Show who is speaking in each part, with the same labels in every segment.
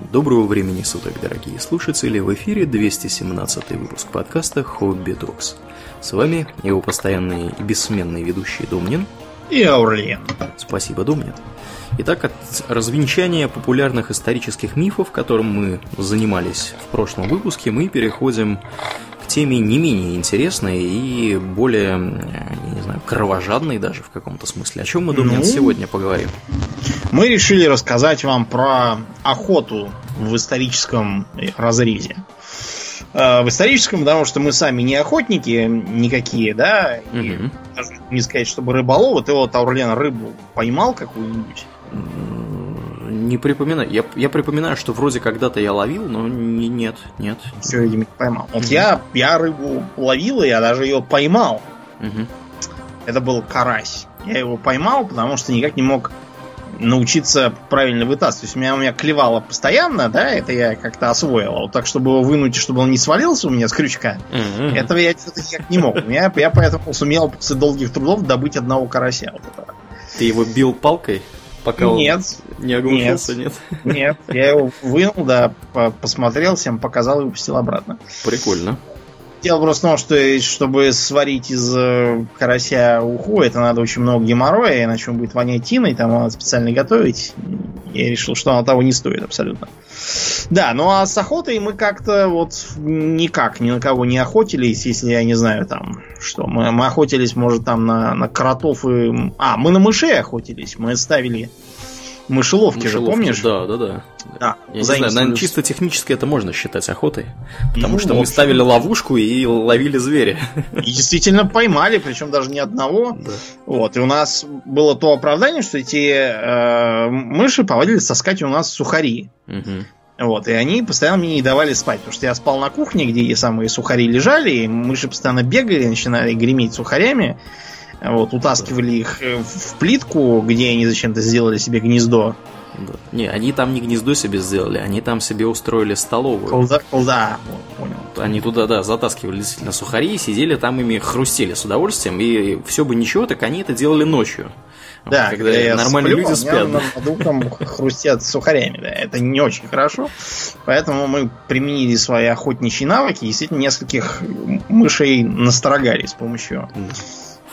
Speaker 1: Доброго времени суток, дорогие слушатели! В эфире 217 выпуск подкаста «Хобби Токс». С вами его постоянный и бессменный ведущий Домнин.
Speaker 2: И Аурлиен.
Speaker 1: Спасибо, Домнин. Итак, от развенчания популярных исторических мифов, которым мы занимались в прошлом выпуске, мы переходим теме не менее интересной и более, не знаю, кровожадной даже в каком-то смысле. О чем мы, Домнин, ну, сегодня поговорим?
Speaker 2: Мы решили рассказать вам про охоту в историческом разрезе. Э, в историческом, потому что мы сами не охотники никакие, да, и угу. даже не сказать, чтобы рыболовы. Ты вот, Аурлен, рыбу поймал какую-нибудь?
Speaker 1: Не припоминаю. Я, я припоминаю, что вроде когда-то я ловил, но не, нет, нет.
Speaker 2: Все, видимо, поймал. Вот угу. я, я рыбу ловил, и я даже ее поймал. Угу. Это был карась. Я его поймал, потому что никак не мог научиться правильно вытаскивать. То есть у меня, у меня клевало постоянно, да, это я как-то освоил. Вот так, чтобы его вынуть, чтобы он не свалился у меня с крючка, mm-hmm. этого я что-то никак не мог. Я, я поэтому сумел после долгих трудов добыть одного карася. Вот этого.
Speaker 1: Ты его бил палкой? Пока
Speaker 2: нет,
Speaker 1: он не оглушился, нет?
Speaker 2: Нет, нет я его вынул, да, посмотрел, всем показал и выпустил обратно.
Speaker 1: Прикольно.
Speaker 2: Дело просто в том, что чтобы сварить из э, карася уху, это надо очень много геморроя, иначе он будет вонять тиной, там надо специально готовить. Я решил, что оно того не стоит абсолютно. Да, ну а с охотой мы как-то вот никак ни на кого не охотились, если я не знаю там, что мы, мы охотились, может, там на, на кротов и... А, мы на мышей охотились, мы ставили мышеловки, мышеловки же, помнишь?
Speaker 1: Да, да, да. да Я не знаю, наверное, чисто технически это можно считать охотой. Потому ну, что мы ставили ловушку и ловили зверя.
Speaker 2: И действительно поймали, причем даже не одного. Да. Вот. И у нас было то оправдание, что эти э, мыши повадились таскать у нас сухари. Угу. Вот, и они постоянно мне не давали спать, потому что я спал на кухне, где самые сухари лежали, и мыши постоянно бегали, начинали греметь сухарями. Вот, утаскивали их э, в плитку, где они зачем-то сделали себе гнездо.
Speaker 1: Не, они там не гнездо себе сделали, они там себе устроили столовую.
Speaker 2: Колда, колда,
Speaker 1: понял. Они туда, да, затаскивали действительно сухари, сидели там ими хрустели с удовольствием, и все бы ничего, так они это делали ночью.
Speaker 2: Да, когда, когда нормальные сплю, люди спят. Да. Над ухом хрустят сухарями, да, это не очень хорошо. Поэтому мы применили свои охотничьи навыки, и действительно нескольких мышей насторогали с помощью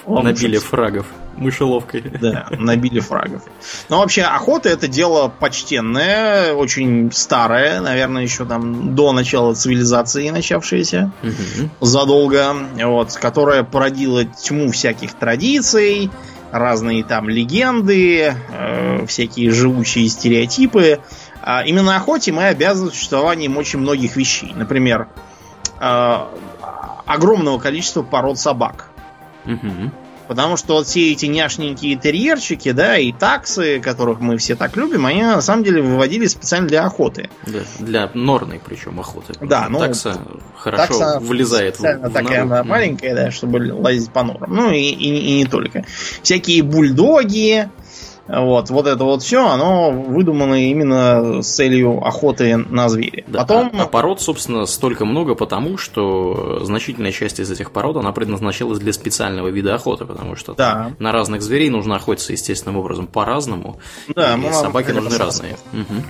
Speaker 1: Набили фрагов мышеловкой.
Speaker 2: Да, набили фрагов. Но вообще охота это дело почтенное, очень старое, наверное, еще там до начала цивилизации начавшееся, угу. задолго, вот, которая породила тьму всяких традиций, разные там легенды, э, всякие живучие стереотипы. А именно охоте мы обязаны существованием очень многих вещей. Например, э, огромного количества пород собак. Угу. Потому что вот все эти няшненькие терьерчики, да, и таксы, которых мы все так любим, они на самом деле выводили специально для охоты.
Speaker 1: Да, для норной причем охоты.
Speaker 2: Да,
Speaker 1: ну, такса хорошо такса влезает в, в
Speaker 2: такая она маленькая, да, чтобы лазить по норам. Ну и, и, и не только. Всякие бульдоги, вот, вот это вот все, оно выдумано именно с целью охоты на зверя.
Speaker 1: Да, Потом... а, а пород, собственно, столько много потому, что значительная часть из этих пород, она предназначалась для специального вида охоты, потому что да. на разных зверей нужно охотиться естественным образом по-разному, да, и собаки нужны разные. Угу.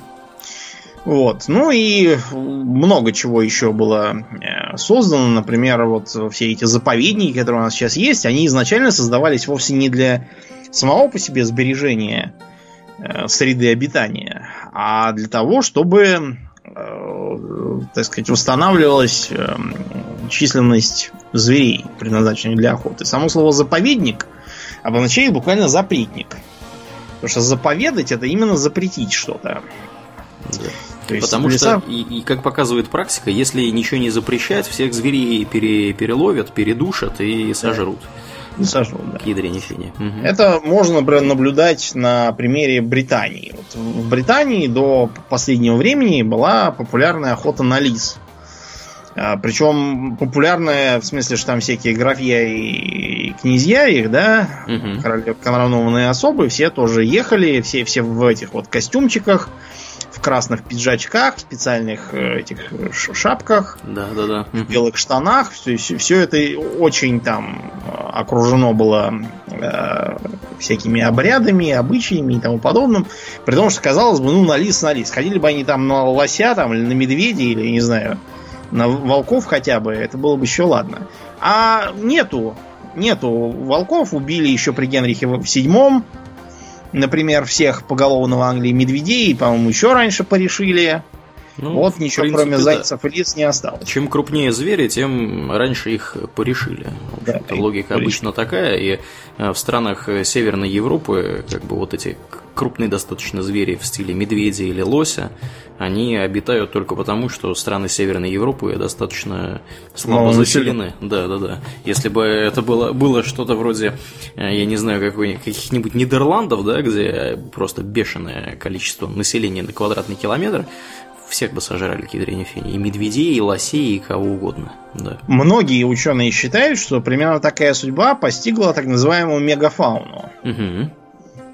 Speaker 2: Вот. Ну и много чего еще было э, создано. Например, вот все эти заповедники, которые у нас сейчас есть, они изначально создавались вовсе не для самого по себе сбережения э, среды обитания, а для того, чтобы, э, так сказать, восстанавливалась э, численность зверей, предназначенных для охоты. Само слово заповедник обозначает буквально запретник. Потому что заповедать это именно запретить что-то.
Speaker 1: Да. Потому леса... что, и, и как показывает практика, если ничего не запрещать, всех зверей пере, переловят, передушат и сожрут. Да
Speaker 2: сожрут, да.
Speaker 1: К фине.
Speaker 2: Угу. Это можно, например, наблюдать на примере Британии. Вот в Британии до последнего времени была популярная охота на лис. А, причем популярные, в смысле, что там всякие графья и князья их, да, угу. коронованные особы, все тоже ехали, все, все в этих вот костюмчиках, в красных пиджачках, в специальных э, этих шапках,
Speaker 1: да, да, да.
Speaker 2: в белых штанах. Все, все это очень там окружено было э, всякими обрядами, обычаями и тому подобным. При том, что казалось бы, ну, на лис, на лис. Ходили бы они там на лося там, или на медведя, или, не знаю, на волков хотя бы, это было бы еще ладно. А нету, нету волков, убили еще при Генрихе в седьмом, например, всех поголовно в Англии медведей, по-моему, еще раньше порешили. Ну, вот ничего принципе, кроме зайцев да. и лиц не осталось.
Speaker 1: Чем крупнее звери, тем раньше их порешили. Да, логика порешили. обычно такая, и э, в странах Северной Европы как бы вот эти крупные достаточно звери в стиле медведя или лося, они обитают только потому, что страны Северной Европы достаточно слабо заселены. Да, да, да. Если бы это было, было что-то вроде, э, я не знаю, каких-нибудь Нидерландов, да, где просто бешеное количество населения на квадратный километр, всех бы сожрали кедрение фени. И медведей, и лосей, и кого угодно. Да.
Speaker 2: Многие ученые считают, что примерно такая судьба постигла так называемую мегафауну. Угу.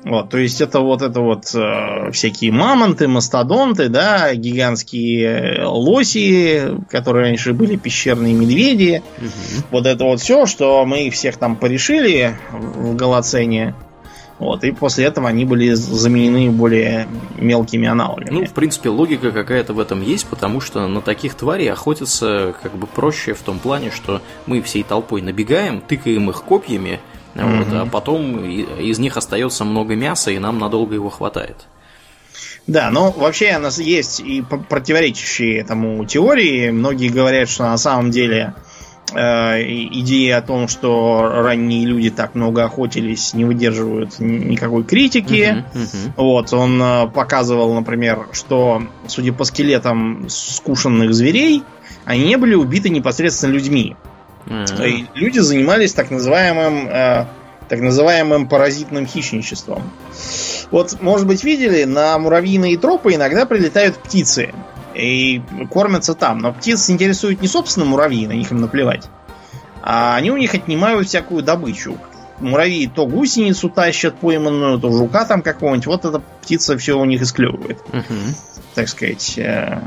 Speaker 2: Вот, то есть это вот это вот э, всякие мамонты, мастодонты, да, гигантские лоси, которые раньше были пещерные медведи. Угу. Вот это вот все, что мы их всех там порешили в Голоцене. Вот, и после этого они были заменены более мелкими аналогами.
Speaker 1: Ну, в принципе, логика какая-то в этом есть, потому что на таких тварей охотиться как бы проще в том плане, что мы всей толпой набегаем, тыкаем их копьями, mm-hmm. вот, а потом из них остается много мяса, и нам надолго его хватает.
Speaker 2: Да, но вообще у нас есть и противоречащие этому теории. Многие говорят, что на самом деле Э, идея о том, что ранние люди так много охотились, не выдерживают никакой критики. Uh-huh, uh-huh. Вот, он э, показывал, например, что, судя по скелетам скушенных зверей, они не были убиты непосредственно людьми. Uh-huh. И люди занимались так называемым, э, так называемым паразитным хищничеством. Вот, может быть, видели, на муравьиные тропы иногда прилетают птицы и кормятся там. Но птиц интересует не собственно муравьи, на них им наплевать. А они у них отнимают всякую добычу. Муравьи то гусеницу тащат пойманную, то жука там какого-нибудь. Вот эта птица все у них исклевывает. Угу. Так сказать, э,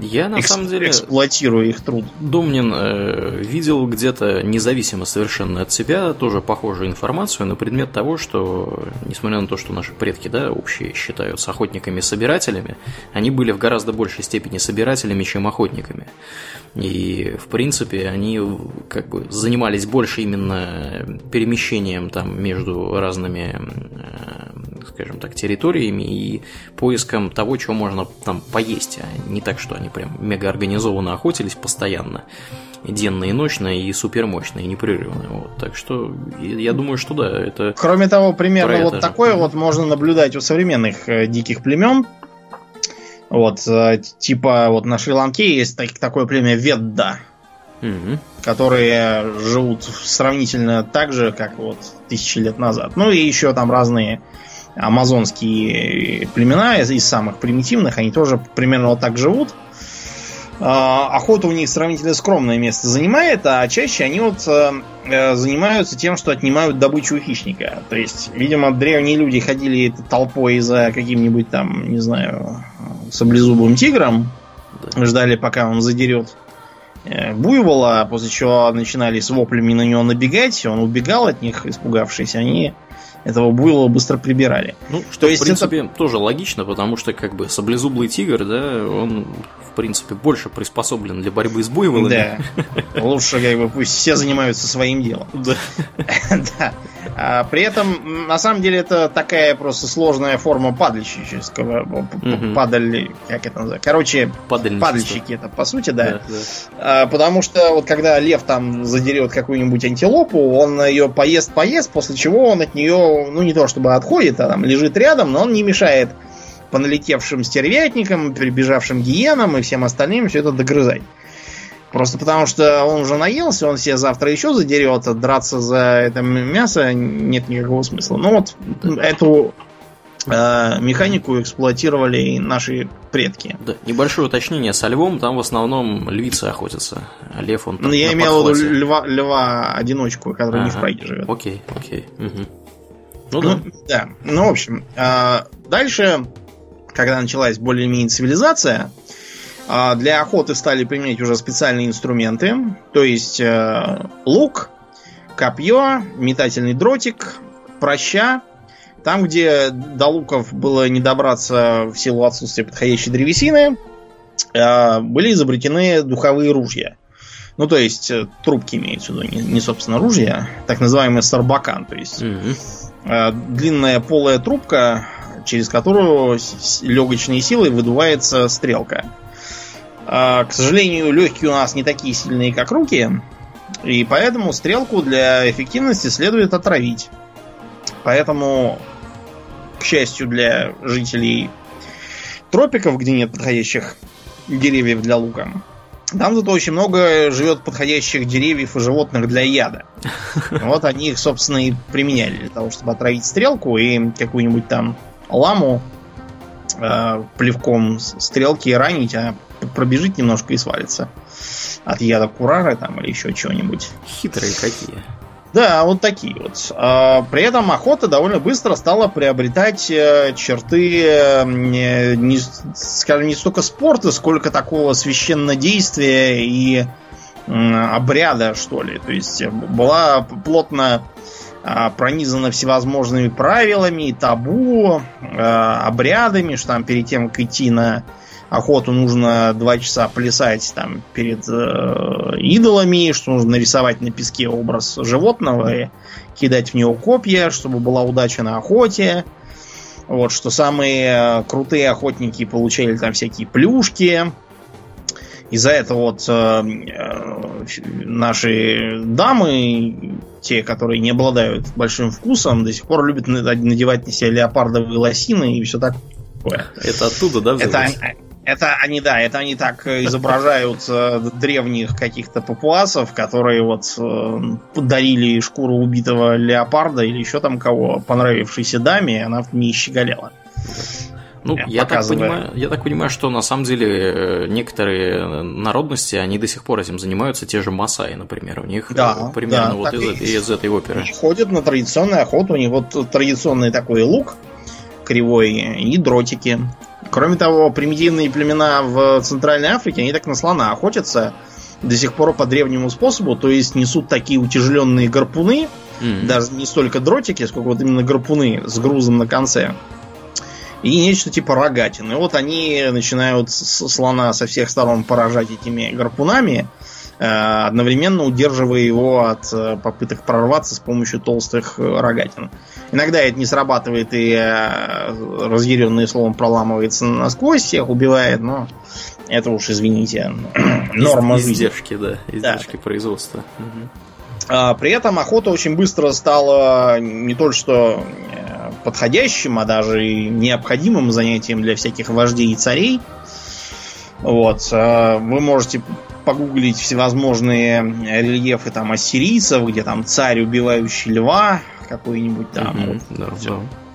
Speaker 1: я на Экс- самом деле
Speaker 2: эксплуатирую их труд.
Speaker 1: Домнин э, видел где-то независимо совершенно от себя тоже похожую информацию на предмет того, что несмотря на то, что наши предки, да, общие считаются охотниками-собирателями, они были в гораздо большей степени собирателями, чем охотниками. И в принципе они как бы занимались больше именно перемещением там между разными, э, скажем так, территориями и поиском того, чего можно там поесть, а не так, что они прям мега организованно охотились постоянно, денно и ночно, и супермощно, и непрерывно. Вот. Так что я думаю, что да, это...
Speaker 2: Кроме того, примерно вот такое вот можно наблюдать у современных э, диких племен. Вот, э, типа вот на Шри-Ланке есть так, такое племя Ведда, угу. которые живут сравнительно так же, как вот тысячи лет назад. Ну и еще там разные амазонские племена из, самых примитивных, они тоже примерно вот так живут. А, охота у них сравнительно скромное место занимает, а чаще они вот э, э, занимаются тем, что отнимают добычу у хищника. То есть, видимо, древние люди ходили толпой за каким-нибудь там, не знаю, саблезубым тигром, ждали, пока он задерет э, буйвола, после чего начинали с воплями на него набегать, он убегал от них, испугавшись, они этого буйла быстро прибирали.
Speaker 1: Ну, что, То есть в принципе, это... тоже логично, потому что, как бы, саблезублый тигр, да, он, в принципе, больше приспособлен для борьбы с буйволами.
Speaker 2: Да. Лучше, как бы, пусть все занимаются своим делом. Да. да. А при этом, на самом деле, это такая просто сложная форма падальщического. Угу. Падаль, как это называется? Короче, падальщики это, по сути, да. да, да. А, потому что вот когда лев там задерет какую-нибудь антилопу, он ее поест-поест, после чего он от нее, ну, не то чтобы отходит, а там лежит рядом, но он не мешает по налетевшим стервятникам, прибежавшим гиенам и всем остальным все это догрызать. Просто потому что он уже наелся, он себе завтра еще задерет, а драться за это мясо нет никакого смысла. Ну вот эту э, механику эксплуатировали наши предки.
Speaker 1: Да, небольшое уточнение со львом, там в основном львицы охотятся. А лев он
Speaker 2: Ну, я имел в виду льва, льва одиночку, который ага. не в Праге живет.
Speaker 1: Окей, окей. Угу.
Speaker 2: Ну, ну да. да. Ну, в общем, э, дальше, когда началась более-менее цивилизация, э, для охоты стали применять уже специальные инструменты, то есть э, лук, копье, метательный дротик, проща. Там, где до луков было не добраться в силу отсутствия подходящей древесины, были изобретены духовые ружья. Ну, то есть, трубки имеются в виду, не, не собственно, ружья, так называемый сарбакан. То есть, mm-hmm. Э, длинная полая трубка, через которую легочной силой выдувается стрелка. Э, к сожалению, легкие у нас не такие сильные, как руки, и поэтому стрелку для эффективности следует отравить. Поэтому, к счастью для жителей тропиков, где нет подходящих деревьев для лука, там зато очень много живет подходящих деревьев и животных для яда. Вот они их, собственно, и применяли для того, чтобы отравить стрелку и какую-нибудь там ламу э, плевком стрелки ранить, а пробежит немножко и свалится. От яда курара там или еще чего-нибудь.
Speaker 1: Хитрые какие.
Speaker 2: Да, вот такие вот. А, при этом охота довольно быстро стала приобретать э, черты, э, не, скажем, не столько спорта, сколько такого священнодействия и обряда, что ли. То есть была плотно а, пронизана всевозможными правилами, табу, а, обрядами, что там перед тем, как идти на охоту нужно два часа плясать там перед э, идолами, что нужно нарисовать на песке образ животного и кидать в него копья, чтобы была удача на охоте. Вот, что самые э, крутые охотники получали там всякие плюшки. Из-за этого вот э, э, наши дамы, те, которые не обладают большим вкусом, до сих пор любят надевать на себя леопардовые лосины и все такое.
Speaker 1: Это оттуда, да?
Speaker 2: Взялось? Это, это они, да, это они так изображают э, древних каких-то папуасов, которые вот э, подарили шкуру убитого леопарда или еще там кого, понравившейся даме, и она в ней щеголяла.
Speaker 1: Ну, я так, понимаю, я так понимаю, что на самом деле э, некоторые народности, они до сих пор этим занимаются, те же Масаи, например, у них да, примерно да, вот из, из этой оперы.
Speaker 2: Ходят на традиционную охоту, у них вот традиционный такой лук кривой и дротики. Кроме того, примитивные племена в Центральной Африке, они так на слона охотятся до сих пор по древнему способу, то есть несут такие утяжеленные гарпуны, mm-hmm. даже не столько дротики, сколько вот именно гарпуны с грузом на конце. И нечто типа рогатины. Вот они начинают слона со всех сторон поражать этими гарпунами, Э, одновременно удерживая его от э, попыток прорваться с помощью толстых э, рогатин. Иногда это не срабатывает и разъяренный словом проламывается насквозь, всех убивает, но это уж, извините, норма
Speaker 1: Из, Издержки, да, издержки да. производства.
Speaker 2: Угу. При этом охота очень быстро стала не только что подходящим, а даже и необходимым занятием для всяких вождей и царей. Вот. Вы можете погуглить всевозможные рельефы там ассирийцев, где там царь, убивающий льва, какой-нибудь там. Mm-hmm, вот, да,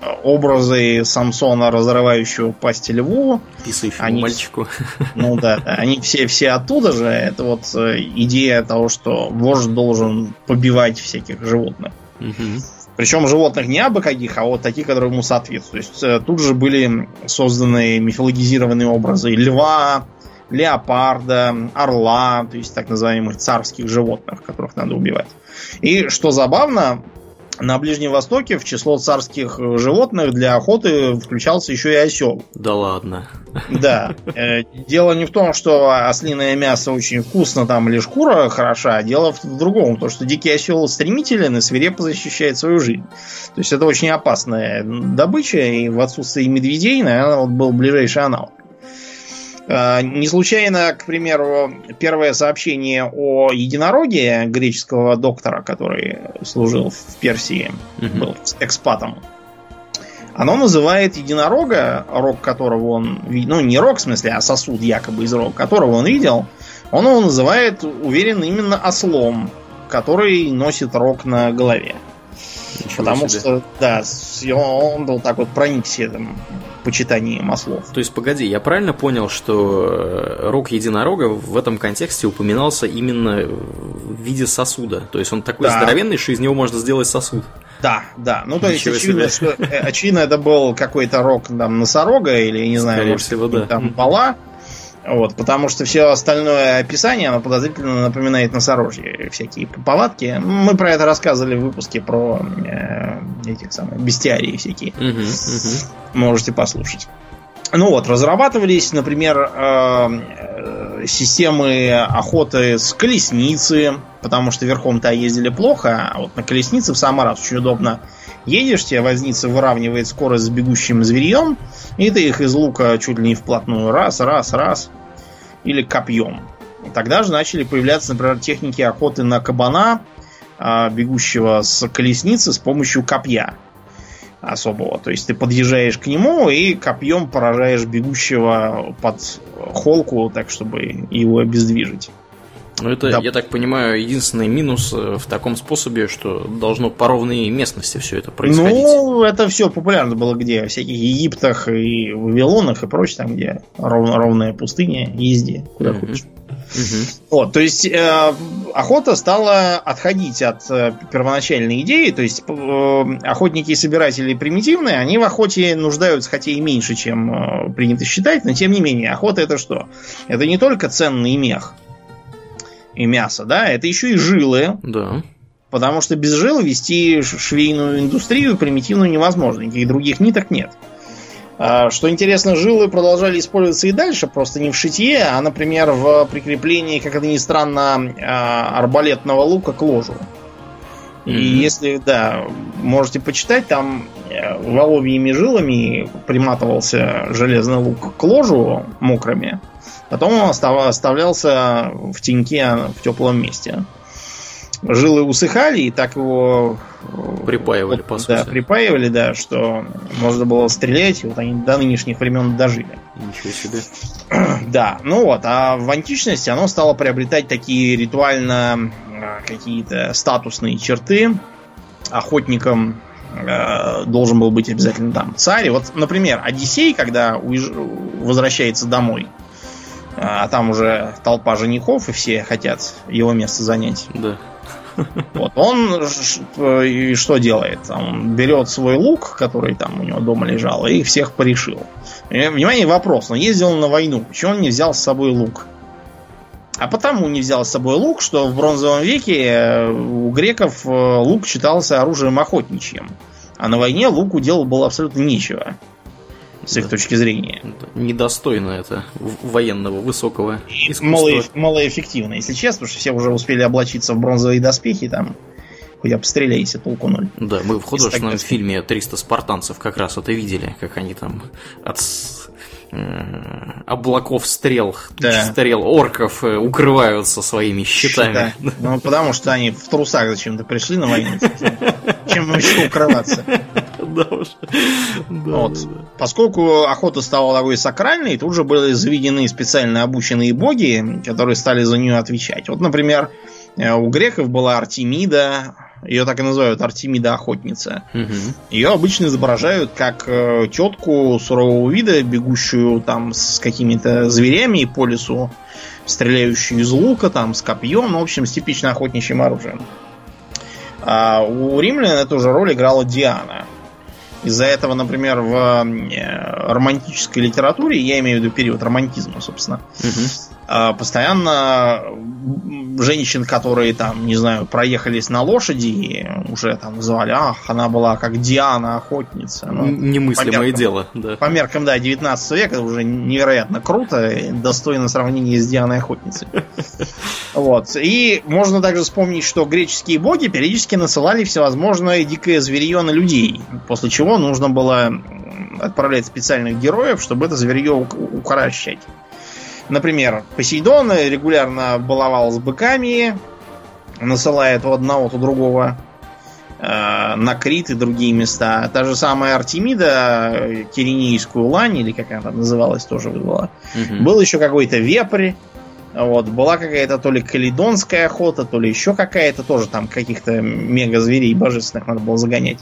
Speaker 2: да. Образы Самсона, разрывающего пасть льву.
Speaker 1: Писающему они, мальчику.
Speaker 2: Ну да, они все, все оттуда же. Это вот э, идея того, что вождь должен побивать всяких животных. Mm-hmm. Причем животных не абы каких, а вот таких, которые ему соответствуют. То есть э, тут же были созданы мифологизированные образы льва, леопарда, орла, то есть так называемых царских животных, которых надо убивать. И что забавно, на Ближнем Востоке в число царских животных для охоты включался еще и осел.
Speaker 1: Да ладно.
Speaker 2: Да. Э, дело не в том, что ослиное мясо очень вкусно там или шкура хороша, а дело в другом. То, что дикий осел стремителен и свирепо защищает свою жизнь. То есть это очень опасная добыча, и в отсутствии медведей, наверное, вот был ближайший аналог. А, не случайно, к примеру, первое сообщение о единороге греческого доктора, который служил в Персии, угу. был экспатом. Оно называет единорога, рог которого он видел, ну не рог в смысле, а сосуд якобы из рога, которого он видел, он его называет, уверен, именно ослом, который носит рог на голове.
Speaker 1: Ничего
Speaker 2: потому
Speaker 1: себе.
Speaker 2: что, да, он был так вот проникся этим почитанием ослов.
Speaker 1: То есть, погоди, я правильно понял, что э, рог единорога в этом контексте упоминался именно в виде сосуда? То есть он такой
Speaker 2: Да.
Speaker 1: здоровенный, что из него можно сделать сосуд.
Speaker 2: Да, да. Ну, то есть,
Speaker 1: Ничего
Speaker 2: очевидно,
Speaker 1: себе.
Speaker 2: что, э, очевидно, это был какой-то рог там носорога или, не знаю,
Speaker 1: Скорее
Speaker 2: может,
Speaker 1: всего, да.
Speaker 2: там бала. Вот, потому что все остальное описание, оно подозрительно напоминает носорожье. Всякие повадки. Мы про это рассказывали в выпуске про э, этих самых бестиарии всякие.
Speaker 1: Мгм, мгм.
Speaker 2: Можете послушать. Ну вот, разрабатывались, например, э, э, системы охоты с колесницы, потому что верхом-то ездили плохо, а вот на колеснице в самый раз очень удобно. Едешь, тебе возница выравнивает скорость с бегущим зверьем, и ты их из лука чуть ли не вплотную раз, раз, раз, или копьем. И тогда же начали появляться, например, техники охоты на кабана, а, бегущего с колесницы с помощью копья особого. То есть ты подъезжаешь к нему и копьем поражаешь бегущего под холку, так чтобы его обездвижить.
Speaker 1: Ну, это,
Speaker 2: Да.
Speaker 1: я так понимаю, единственный минус э, в таком способе, что должно по ровной местности все это происходить.
Speaker 2: Ну, это все популярно было где? В всяких Египтах и Вавилонах и прочее, там, где ров- ровная пустыня, езди, куда
Speaker 1: Мгм.
Speaker 2: хочешь.
Speaker 1: Мгм.
Speaker 2: Вот, то есть э, охота стала отходить от э, первоначальной идеи, то есть э, охотники и собиратели примитивные, они в охоте нуждаются, хотя и меньше, чем э, принято считать, но тем не менее, охота это что? Это не только ценный мех и мясо, да, это еще и жилы,
Speaker 1: Да.
Speaker 2: потому что без жил вести швейную индустрию примитивную невозможно, никаких других ниток нет. А, Что интересно, жилы продолжали использоваться и дальше, просто не в шитье, а, например, в прикреплении, как это ни странно, а, арбалетного лука к ложу. И
Speaker 1: Мгм.
Speaker 2: если, да, можете почитать, там э, воловьими жилами приматывался железный лук к ложу мокрыми, потом он остав- оставлялся в теньке в теплом месте. Жилы усыхали, и так его
Speaker 1: Припаивали,
Speaker 2: вот,
Speaker 1: по
Speaker 2: да,
Speaker 1: сути.
Speaker 2: припаивали, да, что можно было стрелять, и вот они до нынешних времен дожили.
Speaker 1: Ничего себе.
Speaker 2: Да, ну вот, а в античности оно стало приобретать такие ритуально э, какие-то статусные черты. Охотником э, должен был быть обязательно там царь. И Вот, например, Одиссей, когда уезж- возвращается домой, а там уже толпа женихов, и все хотят его место занять.
Speaker 1: Да.
Speaker 2: Вот, он э, и что делает? Он берет свой лук, который там у него дома лежал, и всех порешил. И, Внимание, вопрос. Он ездил на войну. Почему он не взял с собой лук? А потому не взял с собой лук, что в бронзовом веке э, у греков э, лук считался оружием охотничьим. А на войне луку делать было абсолютно нечего. С их
Speaker 1: Да.
Speaker 2: точки зрения.
Speaker 1: Недостойно это военного высокого
Speaker 2: И
Speaker 1: искусства.
Speaker 2: мало, малоэффективно, если честно, потому что все уже успели облачиться в бронзовые доспехи, там хоть обстреляйся, толку ноль.
Speaker 1: Да, мы в художественном
Speaker 2: Из
Speaker 1: фильме «300 спартанцев» как раз это видели, как они там от э, облаков стрел,
Speaker 2: Да.
Speaker 1: стрел орков э, укрываются своими щитами.
Speaker 2: Да. Ну, потому что они в трусах зачем-то пришли на войну. Чем им еще укрываться?
Speaker 1: Да уж. Да,
Speaker 2: Вот.
Speaker 1: да, да.
Speaker 2: Поскольку охота стала такой сакральной, тут же были заведены специально обученные боги, которые стали за нее отвечать. Вот, например, э, у греков была Артемида, ее так и называют Артемида-охотница.
Speaker 1: Мгм.
Speaker 2: Ее обычно изображают как э, тетку сурового вида, бегущую там с какими-то зверями по лесу, стреляющую из лука, там, с копьем, ну, в общем, с типично охотничьим оружием. А у римлян эту же роль играла Диана. Из-за этого, например, в э, романтической литературе, я имею в виду период романтизма, собственно,
Speaker 1: Мгм.
Speaker 2: А, постоянно женщин, которые там, не знаю, проехались на лошади, уже там называли, ах, она была как Диана охотница. Ну,
Speaker 1: Немыслимое
Speaker 2: меркам-
Speaker 1: дело, да.
Speaker 2: По меркам, да, 19 века это уже невероятно круто, и достойно сравнения с Дианой охотницей. Вот. И можно также вспомнить, что греческие боги периодически насылали всевозможное дикое зверье на людей, после чего нужно было отправлять специальных героев, чтобы это зверье ук- укорощать. Например, Посейдон регулярно баловал с быками, насылая то одного, то другого э, на Крит и другие места. Та же самая Артемида, э, Киренейскую лань, или как она там называлась, тоже вызвала.
Speaker 1: Мгм.
Speaker 2: Был еще какой-то вепрь, Вот, была какая-то то ли каледонская охота, то ли еще какая-то, тоже там каких-то мега-зверей божественных надо было загонять.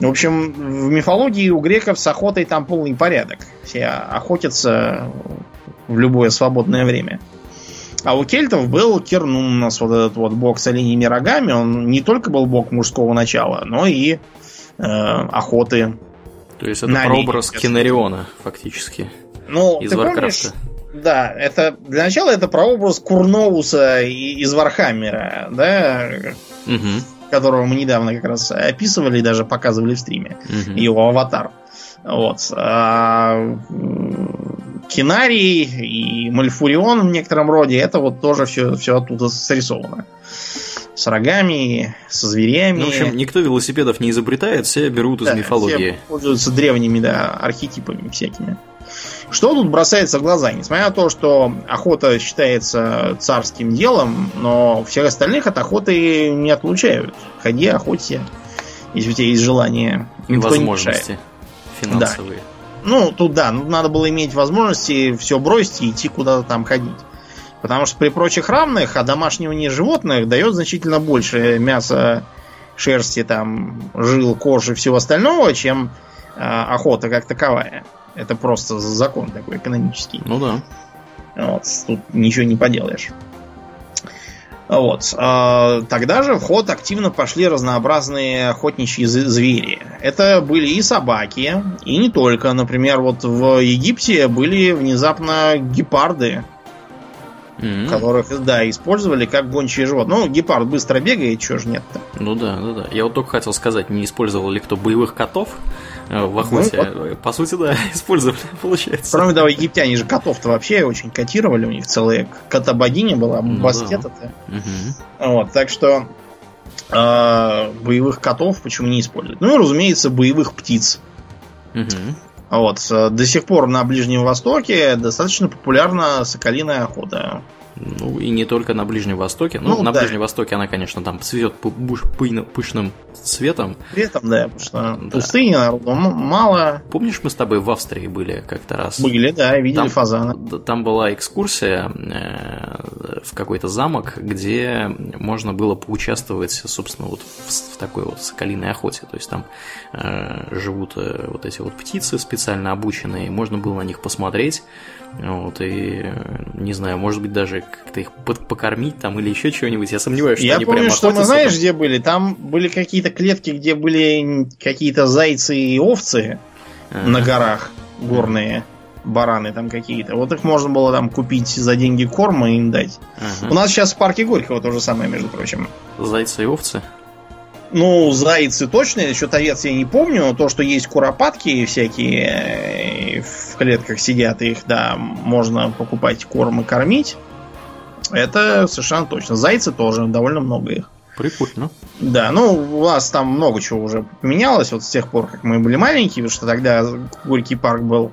Speaker 2: В общем, в мифологии у греков с охотой там полный порядок. Все охотятся в любое свободное время. А у кельтов был Кернун, у нас вот этот вот бог с оленями рогами. Он не только был бог мужского начала, но и э, охоты.
Speaker 1: То есть это прообраз Кенариона, фактически.
Speaker 2: Ну, из ты Варкрафта. Помнишь, да, это для начала это прообраз Курноуса из Вархаммера, да, угу. которого мы недавно как раз описывали и даже показывали в стриме. Угу. Его аватар. Вот. А, Кинарий и Мальфурион в некотором роде, это вот тоже все, все оттуда срисовано. С рогами, со зверями. Ну,
Speaker 1: в общем, никто велосипедов не изобретает, все берут из да, мифологии. Все
Speaker 2: пользуются древними, да, архетипами всякими. Что тут бросается в глаза? Несмотря на то, что охота считается царским делом, но всех остальных от охоты не отлучают. Ходи, охоте, если у тебя есть желание.
Speaker 1: И возможности финансовые. Да.
Speaker 2: Ну, тут да, ну, надо было иметь возможности все бросить и идти куда-то там ходить. Потому что при прочих равных, а домашнего не животных дает значительно больше мяса, шерсти, там, жил, кожи и всего остального, чем э, охота как таковая. Это просто закон такой экономический.
Speaker 1: Ну да.
Speaker 2: Вот, тут ничего не поделаешь. Вот. А, тогда же в ход активно пошли разнообразные охотничьи звери. Это были и собаки, и не только. Например, вот в Египте были внезапно гепарды, mm-hmm. которых, да, использовали как гончие животные. Ну, гепард быстро бегает, чего ж нет-то.
Speaker 1: Ну да, ну да. Я вот только хотел сказать, не использовал ли кто боевых котов э, в охоте. Ну, По сути, да, использовали, получается.
Speaker 2: Кроме того, египтяне же котов-то вообще очень котировали, у них целая кота-богиня была, ну, бастета-то. Да. Угу. Вот, так что э, боевых котов почему не используют? Ну и, разумеется, боевых птиц. Угу. Вот. До сих пор на Ближнем Востоке достаточно популярна соколиная охота.
Speaker 1: Ну и не только на Ближнем Востоке. Ну, ну на да. Ближнем Востоке она, конечно, там цветет пышным цветом.
Speaker 2: Цветом, да, потому что да. пустыни народу мало.
Speaker 1: Помнишь, мы с тобой в Австрии были как-то раз?
Speaker 2: Были, да, видели там, фазана.
Speaker 1: Там была экскурсия э, в какой-то замок, где можно было поучаствовать, собственно, вот в, в такой вот соколиной охоте. То есть там э, живут э, вот эти вот птицы специально обученные, можно было на них посмотреть. Вот, и не знаю, может быть, даже как-то их покормить там или еще чего-нибудь. Я сомневаюсь, что
Speaker 2: Я
Speaker 1: они
Speaker 2: помню,
Speaker 1: прям
Speaker 2: что мы знаешь, где были? Там были какие-то клетки, где были какие-то зайцы и овцы ага. на горах горные. Бараны там какие-то. Вот их можно было там купить за деньги корма и им дать. Ага. У нас сейчас в парке Горького то же самое, между прочим.
Speaker 1: Зайцы и овцы?
Speaker 2: Ну, зайцы точно, насчет овец я не помню, но то, что есть куропатки всякие э, в клетках сидят, их, да, можно покупать корм и кормить. Это совершенно точно. Зайцы тоже, довольно много их.
Speaker 1: Прикольно.
Speaker 2: Да, ну, у нас там много чего уже поменялось вот с тех пор, как мы были маленькие, потому что тогда Горький парк был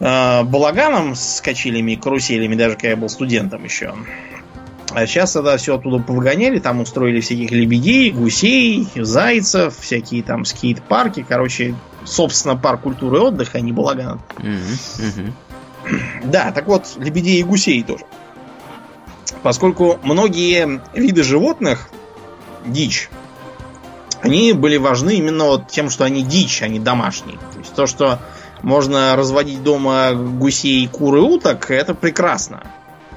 Speaker 2: э, балаганом с качелями и каруселями, даже когда я был студентом еще. А сейчас тогда все оттуда повыгоняли, там устроили всяких лебедей, гусей, зайцев, всякие там скейт-парки. Короче, собственно, парк культуры и отдыха, а не балаган. Да, так вот, лебедей и гусей тоже. Поскольку многие виды животных, дичь, они были важны именно вот тем, что они дичь, а не домашние. То есть то, что можно разводить дома гусей, кур и уток, это прекрасно.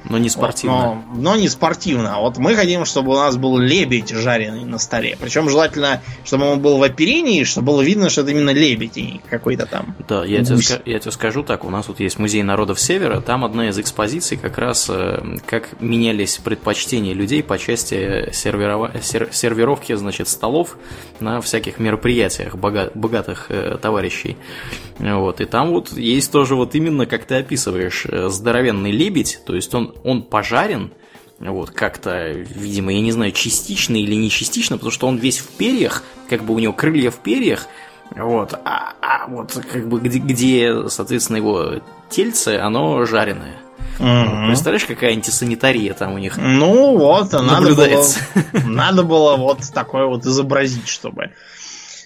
Speaker 1: Но не спортивно.
Speaker 2: Вот, но, но не спортивно. Вот мы хотим, чтобы у нас был лебедь жареный на столе. Причем желательно, чтобы он был в оперении, чтобы было видно, что это именно лебедь, и какой-то там.
Speaker 1: Да, я тебе, я тебе скажу так: у нас тут есть музей народов Севера. Там одна из экспозиций как раз э, как менялись предпочтения людей по части сервирова... сер... сервировки, значит, столов на всяких мероприятиях бога... богатых э, товарищей. Вот. И там вот есть тоже вот именно, как ты описываешь, э, здоровенный лебедь, то есть он он пожарен, вот, как-то, видимо, я не знаю, частично или не частично, потому что он весь в перьях, как бы у него крылья в перьях, вот, а, а вот как бы где, где, соответственно, его тельце, оно жареное. Угу. Представляешь, какая антисанитария там у них
Speaker 2: Ну вот, надо было, надо было вот такое вот изобразить, чтобы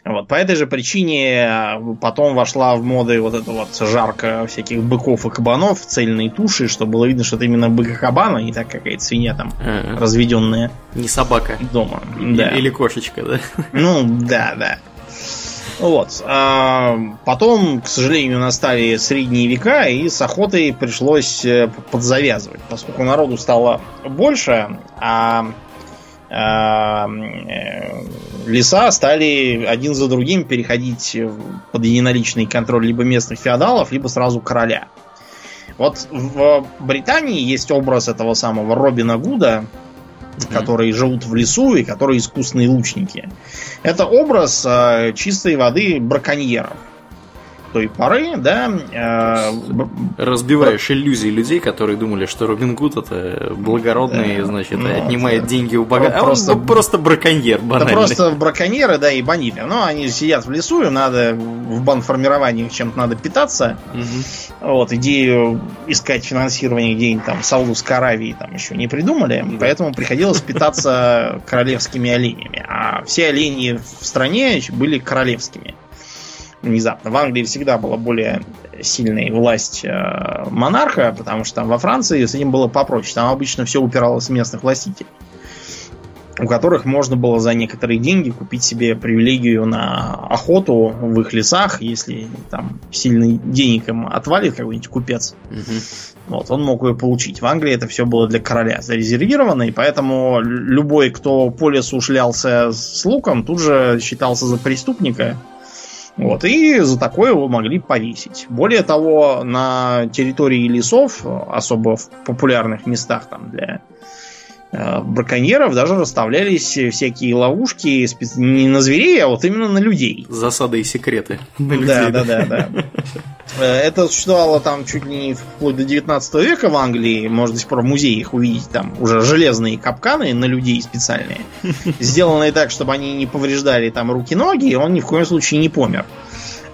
Speaker 2: Вот, по этой же причине э, потом вошла в моды вот эта вот жарка всяких быков и кабанов, цельные туши, чтобы было видно, что это именно бык и кабан, а не так какая-то свинья там А-а-а. разведенная.
Speaker 1: Не собака.
Speaker 2: Дома.
Speaker 1: Да. Или кошечка, да?
Speaker 2: Ну, да, да. Вот. А потом, к сожалению, настали средние века, и с охотой пришлось э, подзавязывать, поскольку народу стало больше, а, э, леса стали один за другим переходить под единоличный контроль либо местных феодалов, либо сразу короля. Вот в Британии есть образ этого самого Робина Гуда, mm-hmm. которые живут в лесу и которые искусные лучники. Это образ э, чистой воды браконьеров той поры, да. Э,
Speaker 1: Разбиваешь б... иллюзии людей, которые думали, что Робин Гуд это благородный, да, значит, ну, отнимает да. деньги у богатых. А просто, он просто браконьер, банальный.
Speaker 2: Да просто браконьеры, да, и бандиты. Но они сидят в лесу, им надо в банформировании чем-то надо питаться. Угу. Вот, идею искать финансирование где-нибудь там в Саудовской Аравии там еще не придумали, да. поэтому приходилось питаться королевскими оленями. А все олени в стране были королевскими внезапно. В Англии всегда была более сильная власть э, монарха, потому что там во Франции с этим было попроще. Там обычно все упиралось в местных властителей, у которых можно было за некоторые деньги купить себе привилегию на охоту в их лесах, если там сильный денег им отвалит какой-нибудь купец. Угу. Вот, он мог ее получить. В Англии это все было для короля зарезервировано, и поэтому любой, кто по лесу шлялся с луком, тут же считался за преступника вот, и за такое его могли повесить. Более того, на территории лесов, особо в популярных местах там для браконьеров, даже расставлялись всякие ловушки не на зверей, а вот именно на людей.
Speaker 1: Засады и секреты. На
Speaker 2: людей, да, да, да, да. Э, это существовало там чуть ли не вплоть до 19 века в Англии. Можно до сих пор в музеях увидеть там уже железные капканы на людей специальные. Сделанные так, чтобы они не повреждали там руки-ноги, и он ни в коем случае не помер.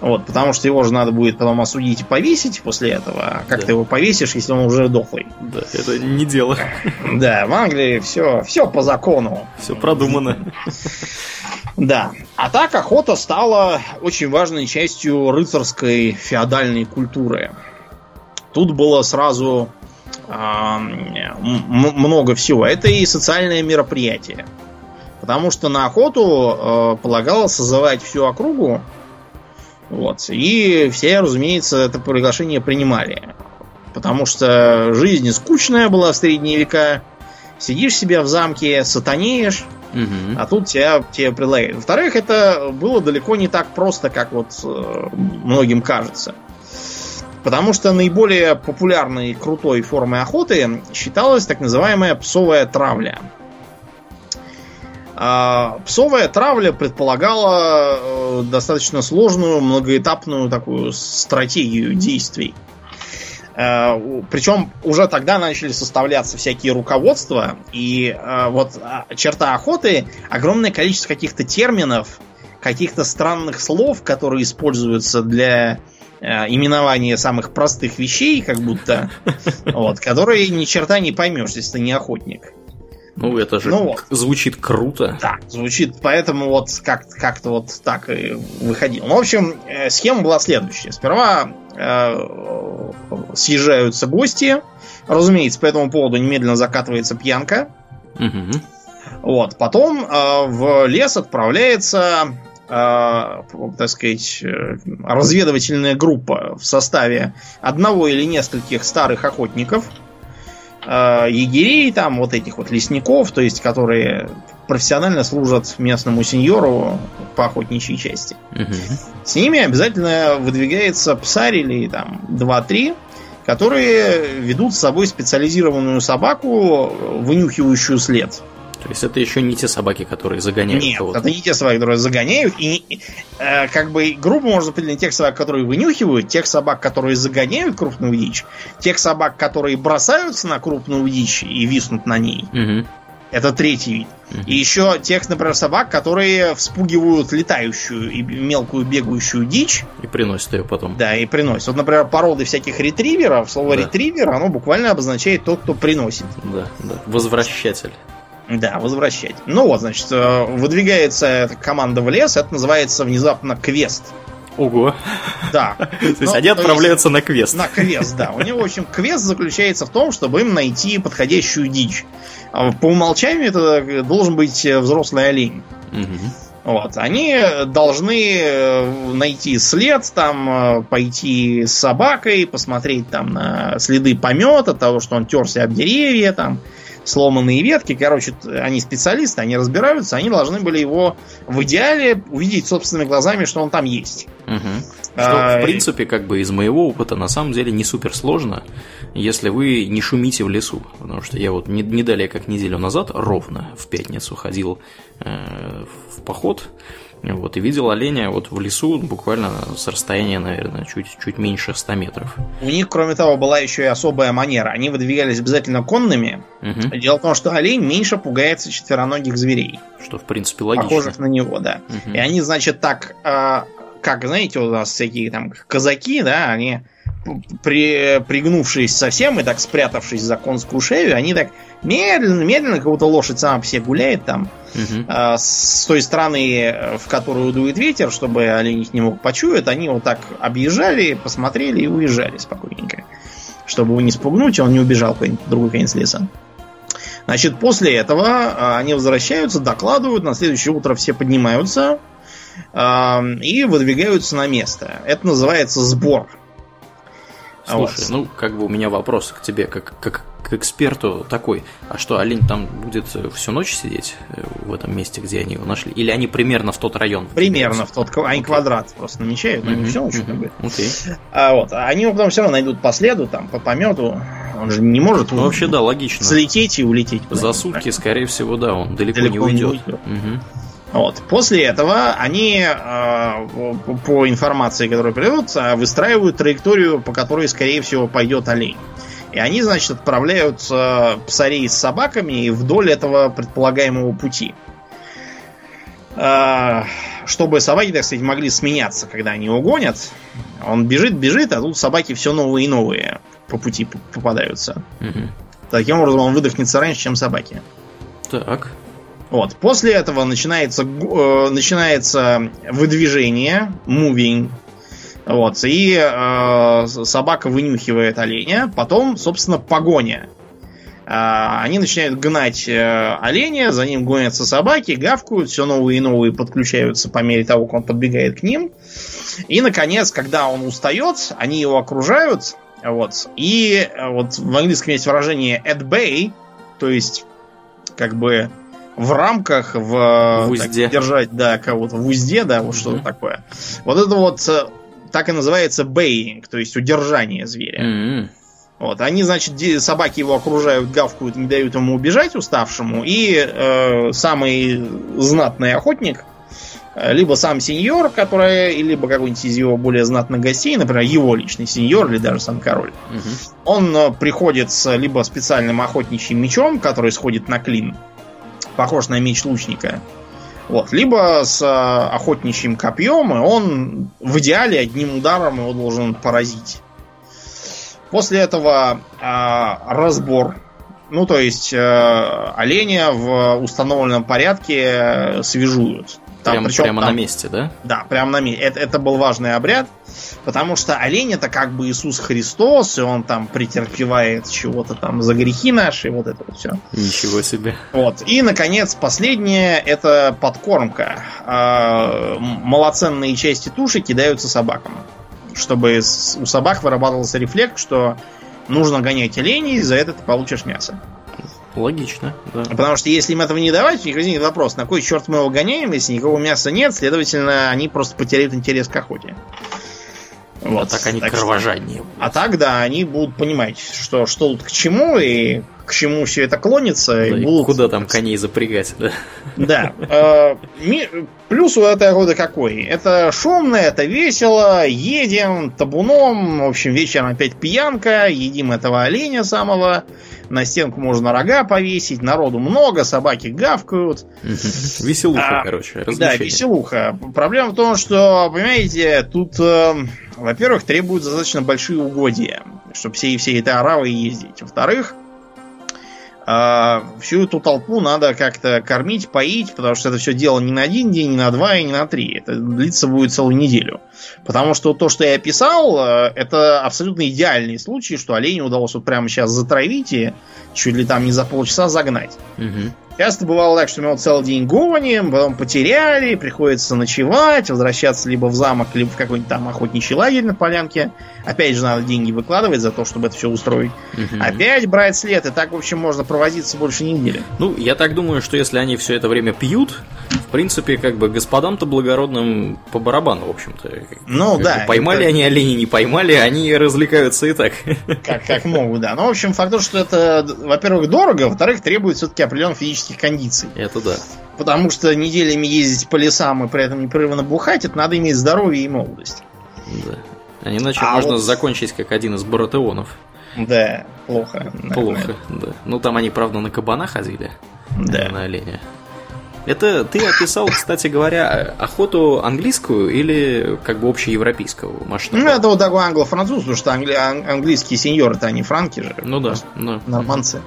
Speaker 2: Вот, потому что его же надо будет потом осудить и повесить после этого. А как да. ты его повесишь, если он уже дохлый?
Speaker 1: Да, это не дело.
Speaker 2: Да, в Англии все, все по закону.
Speaker 1: Все продумано.
Speaker 2: Да. А так охота стала очень важной частью рыцарской феодальной культуры. Тут было сразу э, много всего. Это и социальное мероприятие. Потому что на охоту э, полагалось созывать всю округу. Вот. И все, разумеется, это приглашение принимали. Потому что жизнь скучная была в средние века. Сидишь себе в замке, сатанеешь, Угу. А тут тебя, тебя предлагают. Во-вторых, это было далеко не так просто, как вот э, многим кажется. Потому что наиболее популярной и крутой формой охоты считалась так называемая псовая травля. А псовая травля предполагала э, достаточно сложную, многоэтапную такую стратегию действий. Э, Причем уже тогда начали составляться всякие руководства, и э, вот а, черта охоты огромное количество каких-то терминов, каких-то странных слов, которые используются для именования самых простых вещей, как будто, вот, которые ни черта не поймешь, если ты не охотник.
Speaker 1: Ну, это же ну, вот. звучит круто.
Speaker 2: Да, звучит, поэтому вот как- как-то вот так и выходил. Ну, в общем, схема была следующая. Сперва э, съезжаются гости. Разумеется, по этому поводу немедленно закатывается пьянка. Угу. Вот. Потом э, в лес отправляется, э, так сказать, э, разведывательная группа в составе одного или нескольких старых охотников, э, егерей, там вот этих вот лесников, то есть которые профессионально служат местному сеньору по охотничьей части. Угу. С ними обязательно выдвигается псарь или там 2-3, которые ведут с собой специализированную собаку, вынюхивающую след.
Speaker 1: То есть это еще не те собаки, которые загоняют
Speaker 2: Нет, кого-то. это не те собаки, которые загоняют. И э, как бы группу можно поделить тех собак, которые вынюхивают, тех собак, которые загоняют крупную дичь, тех собак, которые бросаются на крупную дичь и виснут на ней. Угу. Это третий вид. И еще тех, например, собак, которые вспугивают летающую и мелкую бегающую дичь.
Speaker 1: И приносят ее потом.
Speaker 2: Да, и приносят. Вот, например, породы всяких ретриверов, слово да. ретривер, оно буквально обозначает тот, кто приносит.
Speaker 1: Да, да. Возвращатель.
Speaker 2: Да, возвращать. Ну вот, значит, э, выдвигается команда в лес, это называется внезапно квест.
Speaker 1: Ого.
Speaker 2: Да.
Speaker 1: То есть ну, они отправляются на квест.
Speaker 2: На квест, да. У него, в общем, квест заключается в том, чтобы им найти подходящую дичь. А по умолчанию это должен быть взрослый олень. Вот. Они должны э, найти след, там, э, пойти с собакой, посмотреть там на следы помета, того, что он терся об деревья, там, сломанные ветки. Короче, они специалисты, они разбираются, они должны были его в идеале увидеть собственными глазами, что он там есть.
Speaker 1: Угу. Что, а, в принципе, как бы из моего опыта, на самом деле не супер сложно, если вы не шумите в лесу. Потому что я вот не, не далее, как неделю назад, ровно в пятницу ходил э, в поход вот, и видел оленя вот в лесу буквально с расстояния, наверное, чуть, чуть меньше 100 метров.
Speaker 2: У них, кроме того, была еще и особая манера. Они выдвигались обязательно конными. Угу. Дело в том, что олень меньше пугается четвероногих зверей.
Speaker 1: Что, в принципе, логично.
Speaker 2: Похожих на него, да. Угу. И они, значит, так, э, как, знаете, у нас всякие там казаки, да, они при, пригнувшись совсем и так спрятавшись за конскую шею, они так медленно, медленно, как будто лошадь сама по себе гуляет там, угу. э, с той стороны, в которую дует ветер, чтобы олень их не мог почуять, они вот так объезжали, посмотрели и уезжали спокойненько. Чтобы его не спугнуть, он не убежал в другой конец леса. Значит, после этого э, они возвращаются, докладывают, на следующее утро все поднимаются э, и выдвигаются на место. Это называется сбор.
Speaker 1: Слушай, вот. ну, как бы у меня вопрос к тебе, как, как к эксперту такой. А что, олень там будет всю ночь сидеть э, в этом месте, где они его нашли? Или они примерно в тот район?
Speaker 2: Примерно в тот, они okay. квадрат просто намечают, но mm-hmm. не всю ночь mm-hmm. Okay. А вот, они его потом все равно найдут по следу, там, по помету. Он же не может
Speaker 1: ну, вообще, да, логично.
Speaker 2: Слететь и улететь.
Speaker 1: За сутки, скорее всего, да, он далеко, далеко не уйдет. Не уйдет.
Speaker 2: Угу. Вот. После этого они, э, по информации, которую придут, выстраивают траекторию, по которой, скорее всего, пойдет олень. И они, значит, отправляют э, псарей с собаками вдоль этого предполагаемого пути. Э, чтобы собаки, так сказать, могли сменяться, когда они его гонят. Он бежит, бежит, а тут собаки все новые и новые по пути попадаются. Угу. Таким образом, он выдохнется раньше, чем собаки.
Speaker 1: Так.
Speaker 2: Вот. После этого начинается, э, начинается выдвижение, moving. Вот. И э, собака вынюхивает оленя. Потом, собственно, погоня. Э, они начинают гнать э, оленя, за ним гонятся собаки, гавкают, все новые и новые подключаются по мере того, как он подбегает к ним. И, наконец, когда он устает, они его окружают. Вот. И э, вот в английском есть выражение at bay, то есть как бы в рамках, в,
Speaker 1: в узде.
Speaker 2: Так, держать, да, кого-то в узде, да, вот mm-hmm. что-то такое. Вот это вот э, так и называется бейинг, то есть удержание зверя. Mm-hmm. Вот, они, значит, собаки его окружают, гавкают, не дают ему убежать уставшему, и э, самый знатный охотник, э, либо сам сеньор, который, либо какой-нибудь из его более знатных гостей, например, его личный сеньор или даже сам король, угу. он э, приходит с либо специальным охотничьим мечом, который сходит на клин, похож на меч лучника. Вот. Либо с э, охотничьим копьем, и он в идеале одним ударом его должен поразить. После этого э, разбор. Ну, то есть э, оленя в установленном порядке свяжут.
Speaker 1: Там, прям, причем, прямо там, на месте, да?
Speaker 2: Да, прямо на месте. Это, это был важный обряд. Потому что олень это как бы Иисус Христос, и он там претерпевает чего-то там за грехи наши, вот это вот все.
Speaker 1: Ничего себе.
Speaker 2: Вот. И, наконец, последнее это подкормка. А, малоценные части туши кидаются собакам. Чтобы у собак вырабатывался рефлекс, что нужно гонять оленей, за это ты получишь мясо.
Speaker 1: Логично, да.
Speaker 2: Потому что если им этого не давать, у них возникнет вопрос, на кой черт мы его гоняем, если никакого мяса нет, следовательно, они просто потеряют интерес к охоте.
Speaker 1: Вот. А так они так кровожаднее. Что...
Speaker 2: А так, да, они будут понимать, что, что тут к чему и к чему все это клонится. Да,
Speaker 1: и,
Speaker 2: и будут...
Speaker 1: Куда там коней запрягать, да?
Speaker 2: Да. Э, плюс у этой охоты какой? Это шумно, это весело, едем табуном, в общем, вечером опять пьянка, едим этого оленя самого, на стенку можно рога повесить, народу много, собаки гавкают.
Speaker 1: Веселуха, а, короче.
Speaker 2: Да, веселуха. Проблема в том, что, понимаете, тут, э, во-первых, требуют достаточно большие угодья, чтобы все, все этой оравы ездить. Во-вторых, А всю эту толпу надо как-то кормить, поить, потому что это все дело не на один день, не на два и не на три. Это длится будет целую неделю. Потому что то, что я описал, э, это абсолютно идеальный случай, что оленя удалось вот прямо сейчас затравить и чуть ли там не за полчаса загнать. Угу. Часто бывало так, что мы вот целый день гоним, потом потеряли, приходится ночевать, возвращаться либо в замок, либо в какой-нибудь там охотничий лагерь на полянке. Опять же, надо деньги выкладывать за то, чтобы это все устроить. Угу. Опять брать след, и так, в общем, можно провозиться больше недели.
Speaker 1: Ну, я так думаю, что если они все это время пьют, принципе, как бы господам-то благородным по барабану, в общем-то.
Speaker 2: Ну,
Speaker 1: как
Speaker 2: да.
Speaker 1: Поймали это... они оленей, не поймали, они развлекаются и так.
Speaker 2: Как, как могут, да. Ну, в общем, факт то, что это, во-первых, дорого, во-вторых, требует все-таки определенных физических кондиций.
Speaker 1: Это да.
Speaker 2: Потому что неделями ездить по лесам и при этом непрерывно бухать, это надо иметь здоровье и молодость.
Speaker 1: Да. А иначе а можно вот... закончить как один из баратеонов.
Speaker 2: Да, плохо.
Speaker 1: Плохо, да. Ну там они, правда, на кабана ходили.
Speaker 2: Да.
Speaker 1: На оленя. Это ты описал, кстати говоря, охоту английскую или как бы общеевропейского масштаба?
Speaker 2: Ну, это вот такой англо-француз, потому что англи- английские сеньоры-то они франки же.
Speaker 1: Ну да, да.
Speaker 2: Норманцы.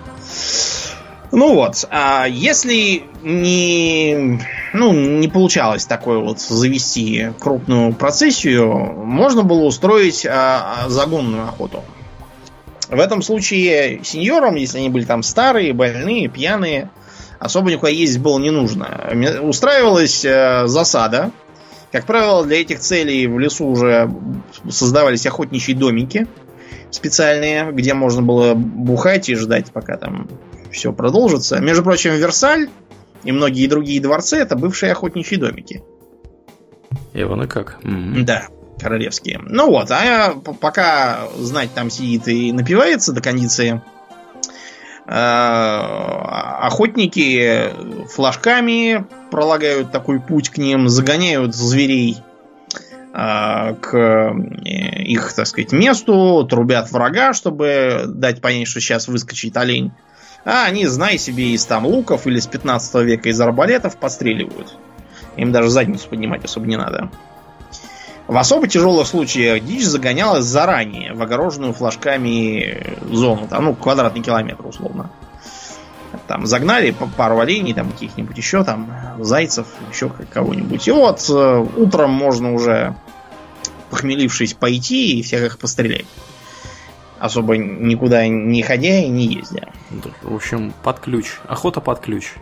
Speaker 2: Ну вот, а если не, ну, не получалось такой вот завести крупную процессию, можно было устроить а, загонную охоту. В этом случае сеньорам, если они были там старые, больные, пьяные, особо никуда ездить было не нужно. Устраивалась э, засада. Как правило, для этих целей в лесу уже создавались охотничьи домики специальные, где можно было бухать и ждать, пока там все продолжится. Между прочим, Версаль и многие другие дворцы это бывшие охотничьи домики.
Speaker 1: Ивана как?
Speaker 2: Mm-hmm. Да, королевские. Ну вот, а пока знать там сидит и напивается до кондиции, охотники флажками пролагают такой путь к ним, загоняют зверей э, к э, их, так сказать, месту, трубят врага, чтобы дать понять, что сейчас выскочит олень. А они, знай себе, из там луков или с 15 века из арбалетов постреливают. Им даже задницу поднимать особо не надо. В особо тяжелых случаях дичь загонялась заранее в огороженную флажками зону, там, ну, квадратный километр условно. Там загнали пару оленей, там каких-нибудь еще, там, зайцев, еще кого-нибудь. И вот э, утром можно уже, похмелившись, пойти и всех их пострелять. Особо никуда не ходя и не ездя.
Speaker 1: В общем, под ключ. Охота под ключ.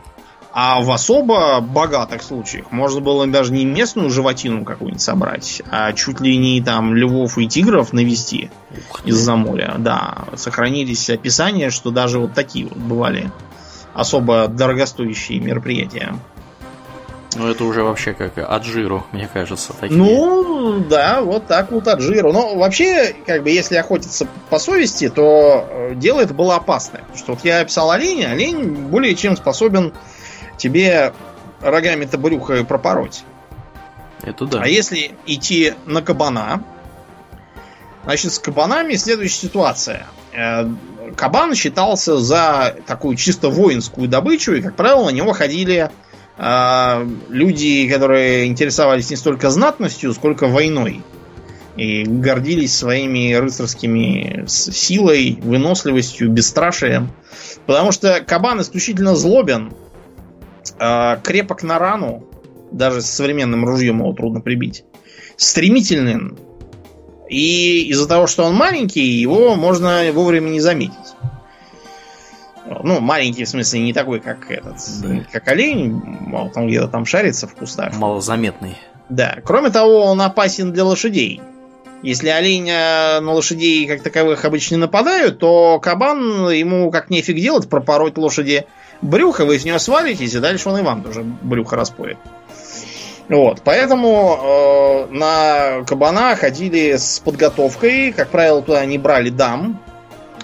Speaker 2: А в особо богатых случаях можно было даже не местную животину какую-нибудь собрать, а чуть ли не там львов и тигров навести из-за моря. Да, сохранились описания, что даже вот такие вот бывали особо дорогостоящие мероприятия.
Speaker 1: Ну, это уже вообще как аджиру, мне кажется. Такие.
Speaker 2: Ну, да, вот так вот аджиру. Но вообще, как бы, если охотиться по совести, то э, дело это было опасное. Потому что вот я описал оленя, олень более чем способен тебе рогами-то брюхо пропороть.
Speaker 1: Это да.
Speaker 2: А если идти на кабана, значит, с кабанами следующая ситуация. Э, кабан считался за такую чисто воинскую добычу, и, как правило, на него ходили э, люди, которые интересовались не столько знатностью, сколько войной. И гордились своими рыцарскими силой, выносливостью, бесстрашием. Потому что кабан исключительно злобен, э, крепок на рану, даже с современным ружьем его трудно прибить. Стремительный. И из-за того, что он маленький, его можно вовремя не заметить. Ну, маленький, в смысле, не такой, как этот, да. как олень, он где-то там шарится в кустах.
Speaker 1: Малозаметный.
Speaker 2: Да. Кроме того, он опасен для лошадей. Если олень на лошадей как таковых обычно нападают, то кабан ему как нефиг делать, пропороть лошади брюхо, вы с нее свалитесь, и дальше он и вам тоже брюхо распоет. Вот, поэтому э, на кабана ходили с подготовкой, как правило, туда не брали дам,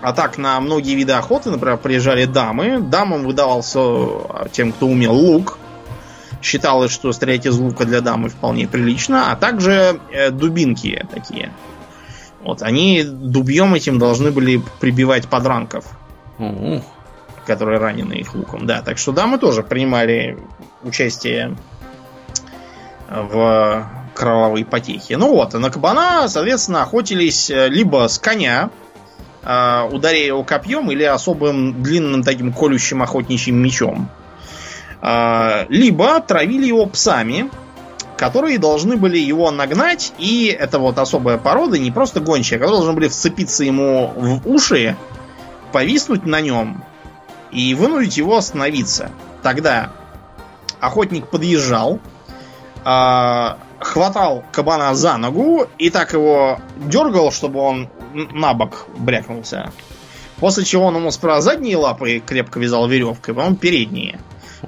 Speaker 2: а так на многие виды охоты, например, приезжали дамы, дамам выдавался э, тем, кто умел лук, считалось, что стрелять из лука для дамы вполне прилично, а также э, дубинки такие. Вот, они дубьем этим должны были прибивать подранков.
Speaker 1: Uh-huh
Speaker 2: которые ранены их луком. Да, так что дамы тоже принимали участие в кровавой потехе. Ну вот, на кабана, соответственно, охотились э, либо с коня, э, ударяя его копьем или особым длинным таким колющим охотничьим мечом. Э, либо травили его псами, которые должны были его нагнать, и это вот особая порода, не просто гончая, которые должны были вцепиться ему в уши, повиснуть на нем и вынудить его остановиться. Тогда охотник подъезжал, э, хватал кабана за ногу и так его дергал, чтобы он на бок брякнулся. После чего он ему справа задние лапы крепко вязал веревкой, потом передние.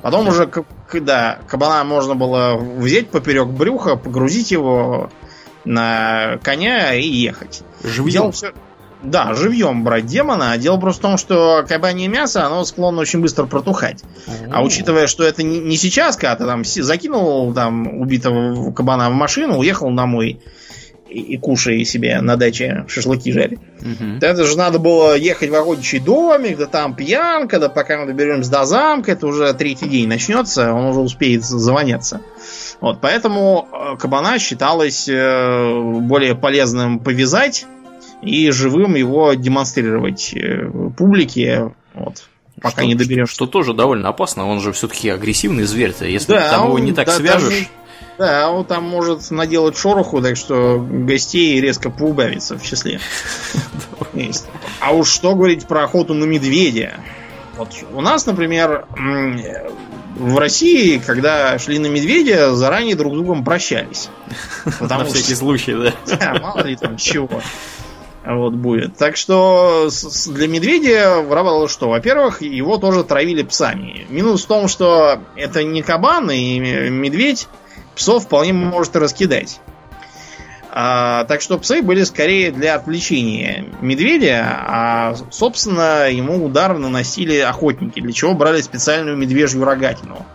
Speaker 2: Потом уже, когда кабана можно было взять поперек брюха, погрузить его на коня и ехать.
Speaker 1: Живьем?
Speaker 2: Все... Да, живьем брать демона. А дело просто в том, что кабанье мясо, оно склонно очень быстро протухать. А учитывая, что это не сейчас, когда ты там закинул там убитого кабана в машину, уехал домой и, и кушай себе на даче шашлыки жарить. Угу. Это же надо было ехать в охотничий домик, да там пьянка, да пока мы доберемся до замка, это уже третий день начнется, он уже успеет завоняться. Вот, поэтому э, кабана считалось э, более полезным повязать и живым его демонстрировать э, публике. Вот, пока
Speaker 1: что,
Speaker 2: не доберемся.
Speaker 1: Что, что тоже довольно опасно, он же все-таки агрессивный зверь-то. Если да, там его не так да, свяжешь. Даже
Speaker 2: да, он там может наделать шороху, так что гостей резко поубавится в числе. А уж что говорить про охоту на медведя? Вот у нас, например, в России, когда шли на медведя, заранее друг с другом прощались.
Speaker 1: Потому на всякий случай, да.
Speaker 2: Да, мало ли там чего. Вот будет. Так что для медведя работало что? Во-первых, его тоже травили псами. Минус в том, что это не кабан и медведь, псов вполне может раскидать. А, так что псы были скорее для отвлечения медведя, а, собственно, ему удар наносили охотники, для чего брали специальную медвежью рогатину.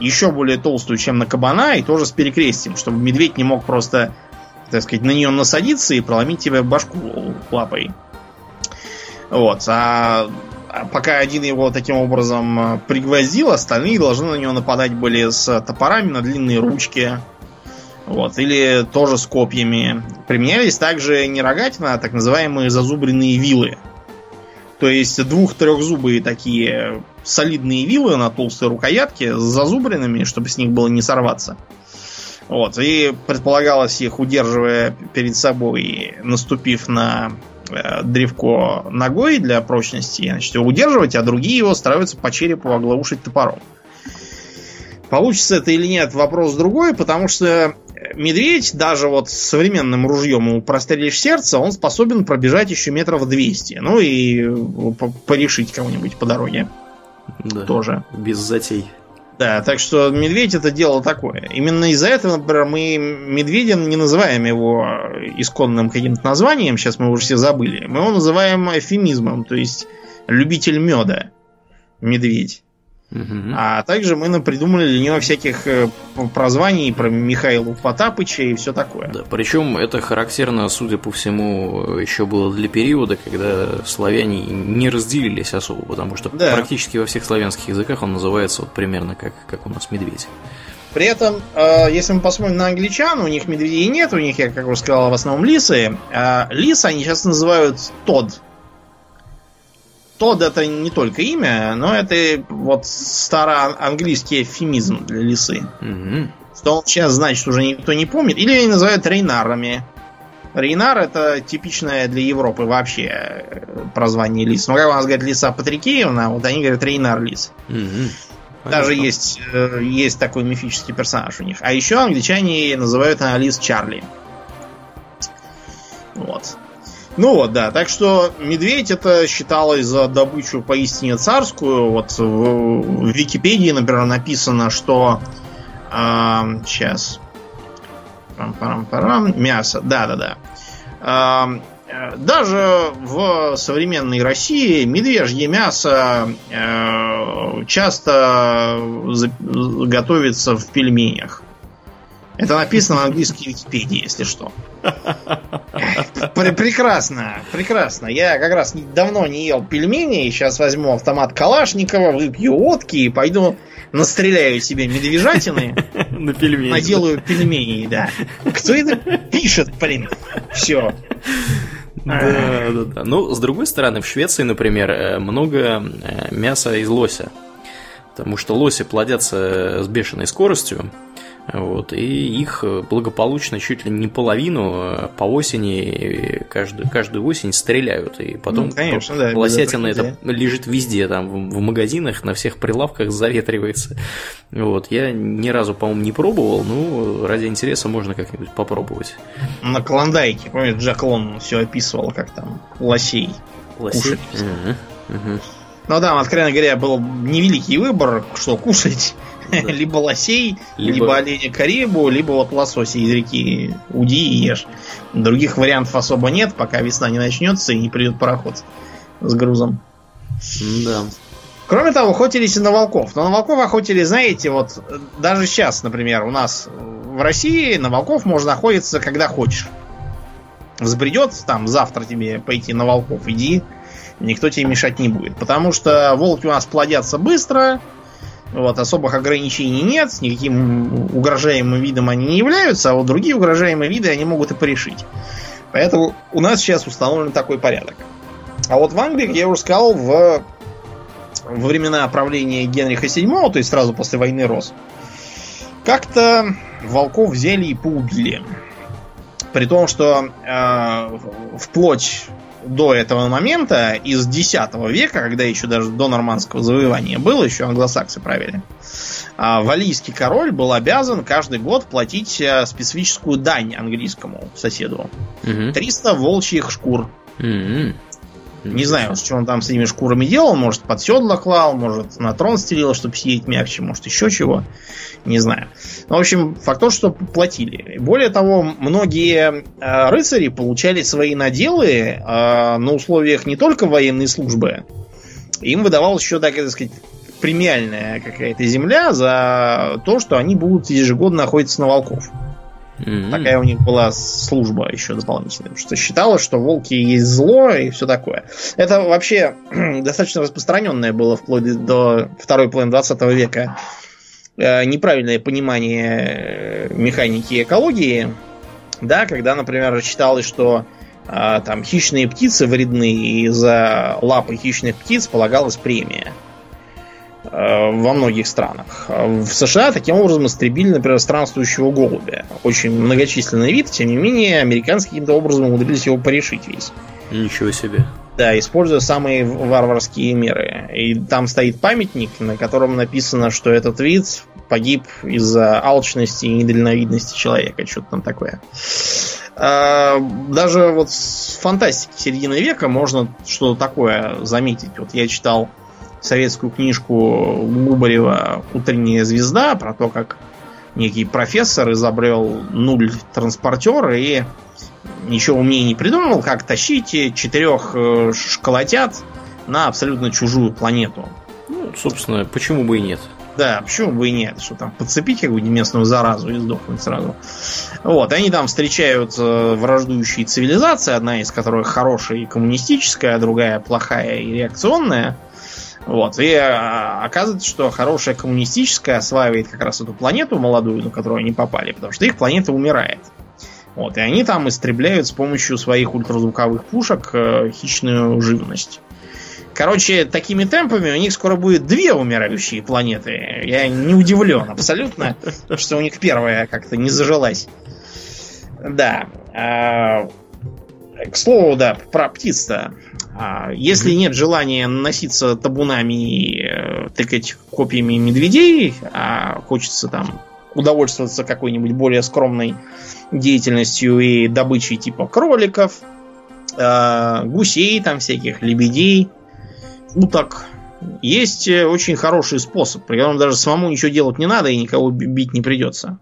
Speaker 2: Еще более толстую, чем на кабана, и тоже с перекрестием, чтобы медведь не мог просто, так сказать, на нее насадиться и проломить тебе башку лапой. Вот. А пока один его таким образом э, пригвоздил, остальные должны на него нападать были с топорами на длинные ручки. Вот, или тоже с копьями. Применялись также не рогатина, а так называемые зазубренные вилы. То есть двух-трехзубые такие солидные вилы на толстой рукоятке с зазубринами, чтобы с них было не сорваться. Вот, и предполагалось их, удерживая перед собой, наступив на Э, древко ногой для прочности, значит, его удерживать, а другие его стараются по черепу оглаушить топором. Получится это или нет, вопрос другой, потому что медведь, даже вот с современным ружьем ему прострелишь сердце, он способен пробежать еще метров 200. Ну и порешить кого-нибудь по дороге.
Speaker 1: Да, Тоже. Без затей.
Speaker 2: Да, так что медведь это дело такое. Именно из-за этого, например, мы медведем не называем его исконным каким-то названием, сейчас мы уже все забыли. Мы его называем эфемизмом, то есть любитель меда. Медведь. Угу. А также мы придумали для него всяких э, прозваний про Михаила Потапыча и все такое.
Speaker 1: Да, причем это характерно, судя по всему, еще было для периода, когда славяне не разделились особо, потому что да. практически во всех славянских языках он называется вот примерно как, как у нас медведь.
Speaker 2: При этом, э, если мы посмотрим на англичан, у них медведей нет, у них, я как уже сказал, в основном лисы. А они сейчас называют Тод. Тод это не только имя, но это вот староанглийский эвфемизм для лисы. Угу. Что он сейчас значит уже никто не помнит. Или они называют рейнарами. Рейнар это типичное для Европы вообще э, прозвание лис. Ну, как у нас говорят лиса Патрикеевна, вот они говорят Рейнар лис. Угу. Даже есть, э, есть такой мифический персонаж у них. А еще англичане называют она лис Чарли. Вот. Ну вот, да. Так что медведь это считалось за добычу поистине царскую. Вот в, в Википедии, например, написано, что э, сейчас Пам-парам-парам. Мясо. Да-да-да. Э, даже в современной России медвежье мясо э, часто готовится в пельменях. Это написано на английской Википедии, если что. Прекрасно, прекрасно. Я как раз давно не ел пельмени, сейчас возьму автомат Калашникова, выпью водки и пойду настреляю себе медвежатины.
Speaker 1: На пельмени.
Speaker 2: Наделаю пельмени, да. Кто это пишет, блин? Все.
Speaker 1: Да, да, да. Ну, с другой стороны, в Швеции, например, э, много э, мяса из лося. Потому что лоси плодятся с бешеной скоростью, вот, и их благополучно чуть ли не половину а по осени, каждую, каждую осень стреляют. И потом ну, конечно, да, лосятина это лежит везде, там в, в магазинах, на всех прилавках заветривается. Вот, я ни разу, по-моему, не пробовал, но ради интереса можно как-нибудь попробовать.
Speaker 2: На Клондайке, помнишь, Джек Лон все описывал, как там лосей. Лосей? Угу, угу. Ну да, откровенно говоря, был невеликий выбор, что кушать. Либо лосей, либо... либо оленя карибу, либо вот лосося из реки Уди и ешь. Других вариантов особо нет, пока весна не начнется и не придет пароход с грузом. Да. Кроме того, охотились и на волков. Но на волков охотились, знаете, вот даже сейчас, например, у нас в России на волков можно охотиться, когда хочешь. Взбредет там завтра тебе пойти на волков, иди, никто тебе мешать не будет. Потому что волки у нас плодятся быстро, вот, особых ограничений нет, никаким угрожаемым видом они не являются, а вот другие угрожаемые виды они могут и порешить. Поэтому у нас сейчас установлен такой порядок. А вот в Англии, как я уже сказал, в, во времена правления Генриха VII, то есть сразу после войны Рос, как-то волков взяли и поубили. При том, что э, вплоть до этого момента, из X века, когда еще даже до нормандского завоевания было, еще англосаксы правили, а, валийский король был обязан каждый год платить э, специфическую дань английскому соседу. Угу. 300 волчьих шкур. Угу. Не знаю, что он там с этими шкурами делал. Может, под седло клал, может, на трон стелил, чтобы сидеть мягче, может, еще чего. Не знаю. Ну, в общем, факт то, что платили. Более того, многие э, рыцари получали свои наделы э, на условиях не только военной службы. Им выдавалась еще, так сказать, премиальная какая-то земля за то, что они будут ежегодно охотиться на волков. Mm-hmm. Такая у них была служба еще дополнительная. Что считалось, что волки есть зло и все такое. Это вообще достаточно распространенное было вплоть до второй половины 20 века э, неправильное понимание э, механики экологии. Да, когда, например, считалось, что э, там хищные птицы вредны, и за лапы хищных птиц полагалась премия. Э, во многих странах. В США таким образом истребили, например, странствующего голубя. Очень многочисленный вид, тем не менее, американцы каким-то образом умудрились его порешить весь.
Speaker 1: Ничего себе.
Speaker 2: Да, используя самые варварские меры. И там стоит памятник, на котором написано, что этот вид погиб из-за алчности и недальновидности человека. Что-то там такое. А, даже вот с фантастики середины века можно что-то такое заметить. Вот я читал советскую книжку Губарева «Утренняя звезда» про то, как некий профессор изобрел нуль транспортер и ничего умнее не придумал, как тащить четырех э, школотят на абсолютно чужую планету.
Speaker 1: Ну, собственно, почему бы и нет?
Speaker 2: Да, почему бы и нет? Что там, подцепить какую-нибудь местную заразу и сдохнуть сразу. Вот, они там встречают э, враждующие цивилизации, одна из которых хорошая и коммунистическая, а другая плохая и реакционная. Вот. И а, оказывается, что хорошая коммунистическая осваивает как раз эту планету молодую, на которую они попали, потому что их планета умирает. Вот. И они там истребляют с помощью своих ультразвуковых пушек э, хищную живность. Короче, такими темпами у них скоро будет две умирающие планеты. Я не удивлен абсолютно, что у них первая как-то не зажилась. Да. А, к слову, да, про птиц-то. А, если нет желания носиться табунами и э, тыкать копьями медведей, а хочется там удовольствоваться какой-нибудь более скромной деятельностью и добычей типа кроликов, э, гусей там всяких, лебедей, уток, есть э, очень хороший способ, при котором даже самому ничего делать не надо и никого бить не придется.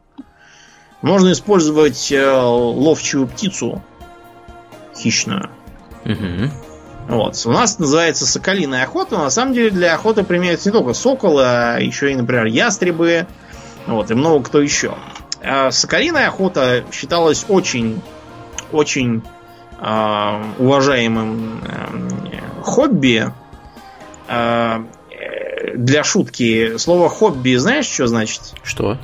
Speaker 2: Можно использовать ловчую птицу хищную. Угу. Вот. У нас называется соколиная охота, но на самом деле для охоты применяются не только соколы, а еще и, например, ястребы, вот, и много кто еще. А соколиная охота считалась очень, очень э, уважаемым э, хобби. Э, для шутки, слово хобби, знаешь, что значит?
Speaker 1: Что?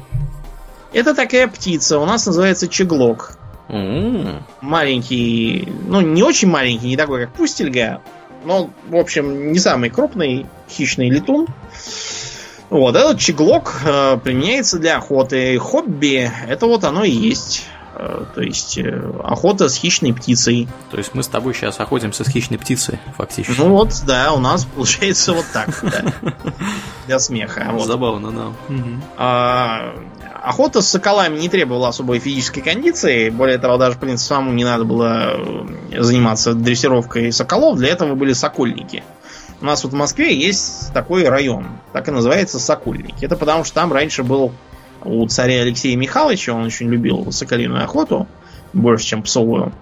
Speaker 2: Это такая птица, у нас называется чеглок. Mm. Маленький, ну не очень маленький, не такой как пустельга, но, в общем, не самый крупный хищный летун. Вот, этот чеглок э, применяется для охоты. Хобби, это вот оно и есть. Э, то есть э, охота с хищной птицей.
Speaker 1: То есть мы с тобой сейчас охотимся с хищной птицей, фактически.
Speaker 2: Ну вот, да, у нас получается вот так, Для смеха.
Speaker 1: Забавно, да.
Speaker 2: Охота с соколами не требовала особой физической кондиции. Более того, даже, в принципе, самому не надо было заниматься дрессировкой соколов. Для этого были сокольники. У нас вот в Москве есть такой район, так и называется Сокольники. Это потому, что там раньше был у царя Алексея Михайловича, он очень любил соколиную охоту, больше, чем псовую.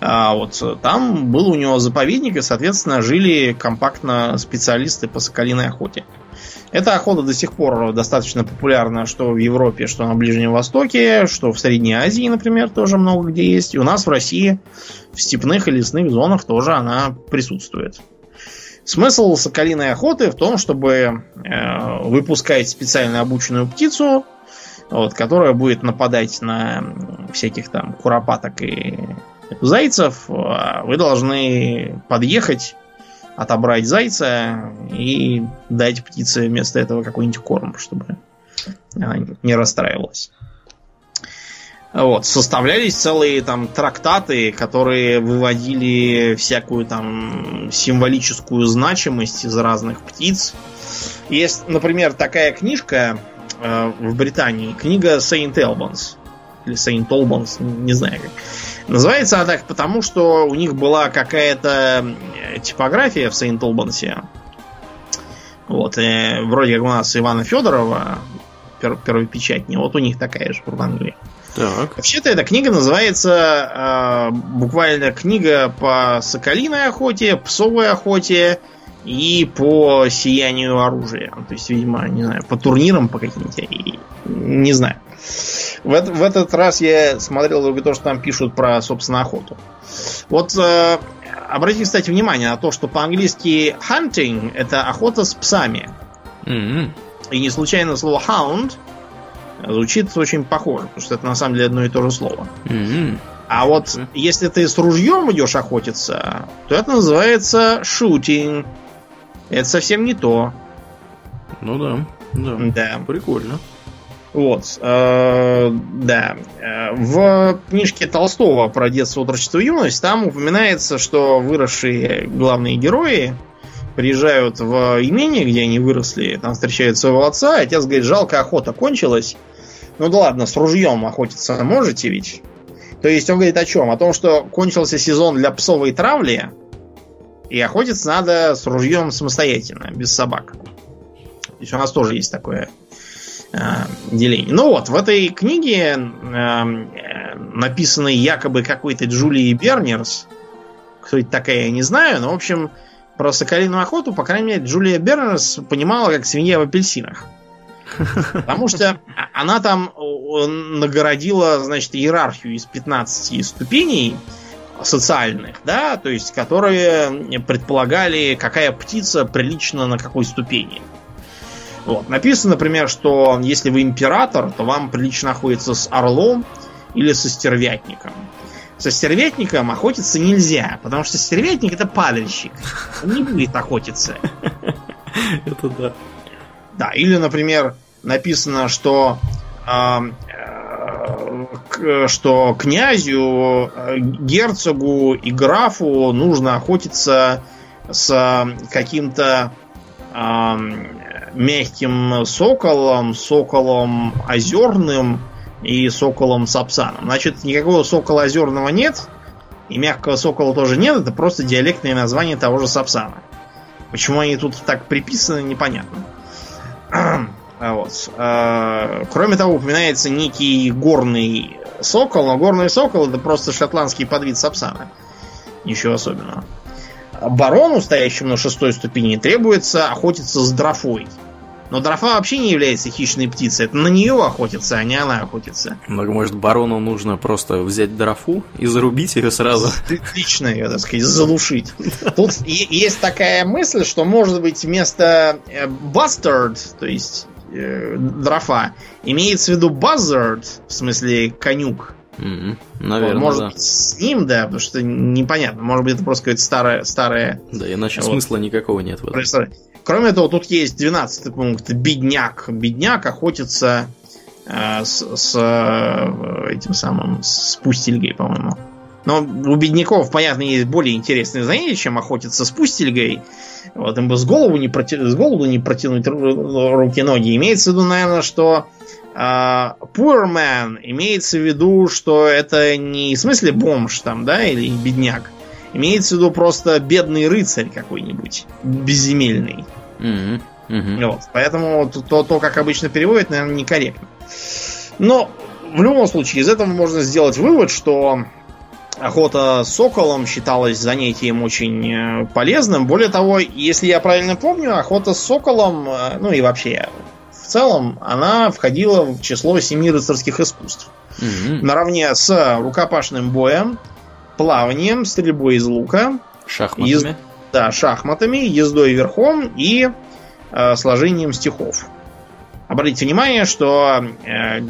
Speaker 2: А вот там был у него заповедник, и, соответственно, жили компактно специалисты по соколиной охоте. Эта охота до сих пор достаточно популярна, что в Европе, что на Ближнем Востоке, что в Средней Азии, например, тоже много где есть. И у нас в России в степных и лесных зонах тоже она присутствует. Смысл соколиной охоты в том, чтобы э, выпускать специально обученную птицу, вот, которая будет нападать на всяких там куропаток и зайцев. А вы должны подъехать, отобрать зайца и дать птице вместо этого какой-нибудь корм, чтобы она не расстраивалась. Вот, составлялись целые там трактаты, которые выводили всякую там символическую значимость из разных птиц. Есть, например, такая книжка э, в Британии, книга Saint Albans. Или Saint Albans, не знаю как. Называется она так потому, что у них была какая-то типография в Saint Albans. Вот, э, вроде как у нас Ивана Федорова, пер, печатни, вот у них такая же в Англии. Так. Вообще-то эта книга называется э, буквально книга по соколиной охоте, псовой охоте и по сиянию оружия. То есть, видимо, не знаю, по турнирам по каким-то. Не знаю. В, в этот раз я смотрел только то, что там пишут про, собственно, охоту. Вот э, обратите, кстати, внимание на то, что по-английски hunting это охота с псами. Mm-hmm. И не случайно слово hound звучит очень похоже, потому что это на самом деле одно и то же слово. Mm-hmm. А вот mm-hmm. если ты с ружьем идешь охотиться, то это называется shooting. Это совсем не то.
Speaker 1: Ну да, да. Да. Прикольно.
Speaker 2: Вот, э, да. Э, в книжке Толстого про детство, отрочество и юность там упоминается, что выросшие главные герои приезжают в имение, где они выросли, там встречают своего отца, отец говорит, жалко, охота кончилась, ну да ладно, с ружьем охотиться можете ведь? То есть он говорит о чем? О том, что кончился сезон для псовой травли, и охотиться надо с ружьем самостоятельно, без собак. То есть у нас тоже есть такое э, деление. Ну вот, в этой книге, э, написанной якобы какой-то Джулией Бернерс, кто это такая, я не знаю, но, в общем, про соколиную охоту, по крайней мере, Джулия Бернерс понимала, как свинья в апельсинах. Потому что она там нагородила, значит, иерархию из 15 ступеней социальных, да, то есть, которые предполагали, какая птица прилична на какой ступени. Вот. Написано, например, что если вы император, то вам прилично находиться с орлом или со стервятником. Со стервятником охотиться нельзя, потому что стервятник это падальщик. Он не будет охотиться. Это да. Да, или, например, написано, что э, что князю, герцогу и графу нужно охотиться с каким-то э, мягким соколом, соколом озерным и соколом сапсаном. Значит, никакого сокола озерного нет, и мягкого сокола тоже нет, это просто диалектное название того же сапсана. Почему они тут так приписаны, непонятно. А вот. А, кроме того, упоминается некий горный сокол, но горный сокол это просто шотландский подвид сапсана. Ничего особенного. Барону, стоящему на шестой ступени, требуется охотиться с дрофой. Но дрофа вообще не является хищной птицей. Это на нее охотится, а не она охотится.
Speaker 1: Может, барону нужно просто взять дрофу и зарубить ее сразу?
Speaker 2: Лично ее, так сказать, залушить. Тут есть такая мысль, что, может быть, вместо э, bastard, то есть э, дрофа, имеется в виду buzzard, в смысле конюк.
Speaker 1: Mm-hmm. Наверное,
Speaker 2: может
Speaker 1: да.
Speaker 2: быть, с ним, да, потому что непонятно. Может быть, это просто какое-то старое... старое
Speaker 1: да, иначе вот. смысла никакого нет в этом.
Speaker 2: Кроме того, тут есть 12 пункт. Бедняк. Бедняк охотится э, с, с э, этим самым, с пустельгой, по-моему. Но у бедняков, понятно, есть более интересные занятия, чем охотиться с пустельгой. Вот, им бы с голову не, проти... с голову не протянуть руки-ноги. Имеется в виду, наверное, что Uh, poor man имеется в виду, что это не в смысле бомж там, да, или бедняк. Имеется в виду просто бедный рыцарь какой-нибудь, безземельный.
Speaker 1: Mm-hmm. Mm-hmm.
Speaker 2: Вот. Поэтому то, то, как обычно переводят, наверное, некорректно. Но в любом случае, из этого можно сделать вывод, что охота с соколом считалась занятием очень э, полезным. Более того, если я правильно помню, охота с соколом, э, ну и вообще в целом, она входила в число семи рыцарских искусств.
Speaker 1: Mm-hmm.
Speaker 2: Наравне с рукопашным боем, плаванием, стрельбой из лука,
Speaker 1: шахматами,
Speaker 2: ез... да, шахматами, ездой верхом и э, сложением стихов. Обратите внимание, что э,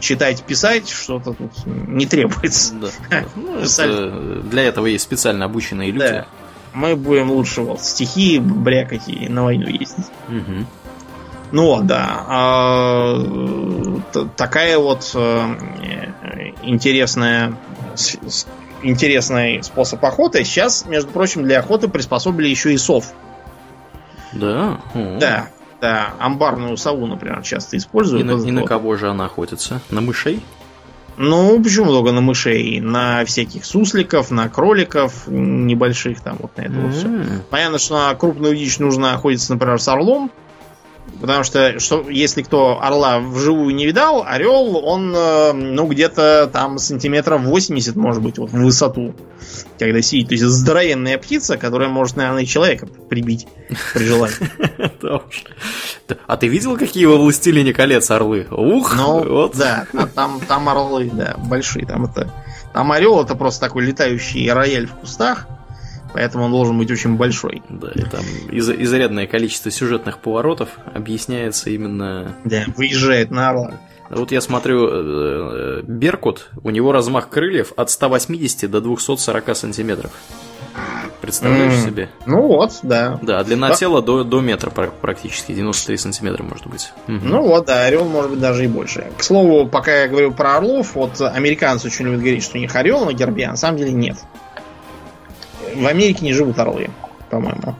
Speaker 2: читать, писать что-то тут не требуется.
Speaker 1: Да. Ну, это, для этого есть специально обученные люди. Да.
Speaker 2: Мы будем лучше вот стихи брякать и на войну ездить.
Speaker 1: Угу.
Speaker 2: Ну да. А, такая вот э, интересная интересный способ охоты. Сейчас, между прочим, для охоты приспособили еще и сов.
Speaker 1: Да?
Speaker 2: Да. Да, амбарную сову, например, часто используют.
Speaker 1: И на, и на кого же она охотится? На мышей?
Speaker 2: Ну, почему только на мышей? На всяких сусликов, на кроликов небольших, там вот на это mm-hmm. вот все. Понятно, что на крупную дичь нужно охотиться, например, с орлом. Потому что, что если кто орла вживую не видал, орел, он, э, ну, где-то там сантиметров 80, может быть, вот в высоту, когда сидит. То есть здоровенная птица, которая может, наверное, и человека прибить при желании.
Speaker 1: А ты видел, какие во «Властелине колец» орлы? Ух!
Speaker 2: Ну, вот. да, а там, там орлы, да, большие. Там это... Там орел это просто такой летающий рояль в кустах. Поэтому он должен быть очень большой.
Speaker 1: Да, и там из- изрядное количество сюжетных поворотов объясняется именно...
Speaker 2: Да, выезжает на орла.
Speaker 1: Вот я смотрю, э, Беркут, у него размах крыльев от 180 до 240 сантиметров. Представляешь mm. себе?
Speaker 2: Ну вот, да.
Speaker 1: Да, длина да. тела до, до метра практически, 93 сантиметра может быть.
Speaker 2: Угу. Ну вот, да, орел может быть даже и больше. К слову, пока я говорю про орлов, вот американцы очень любят говорить, что у них орел на гербе, а на самом деле нет в Америке не живут орлы, по-моему.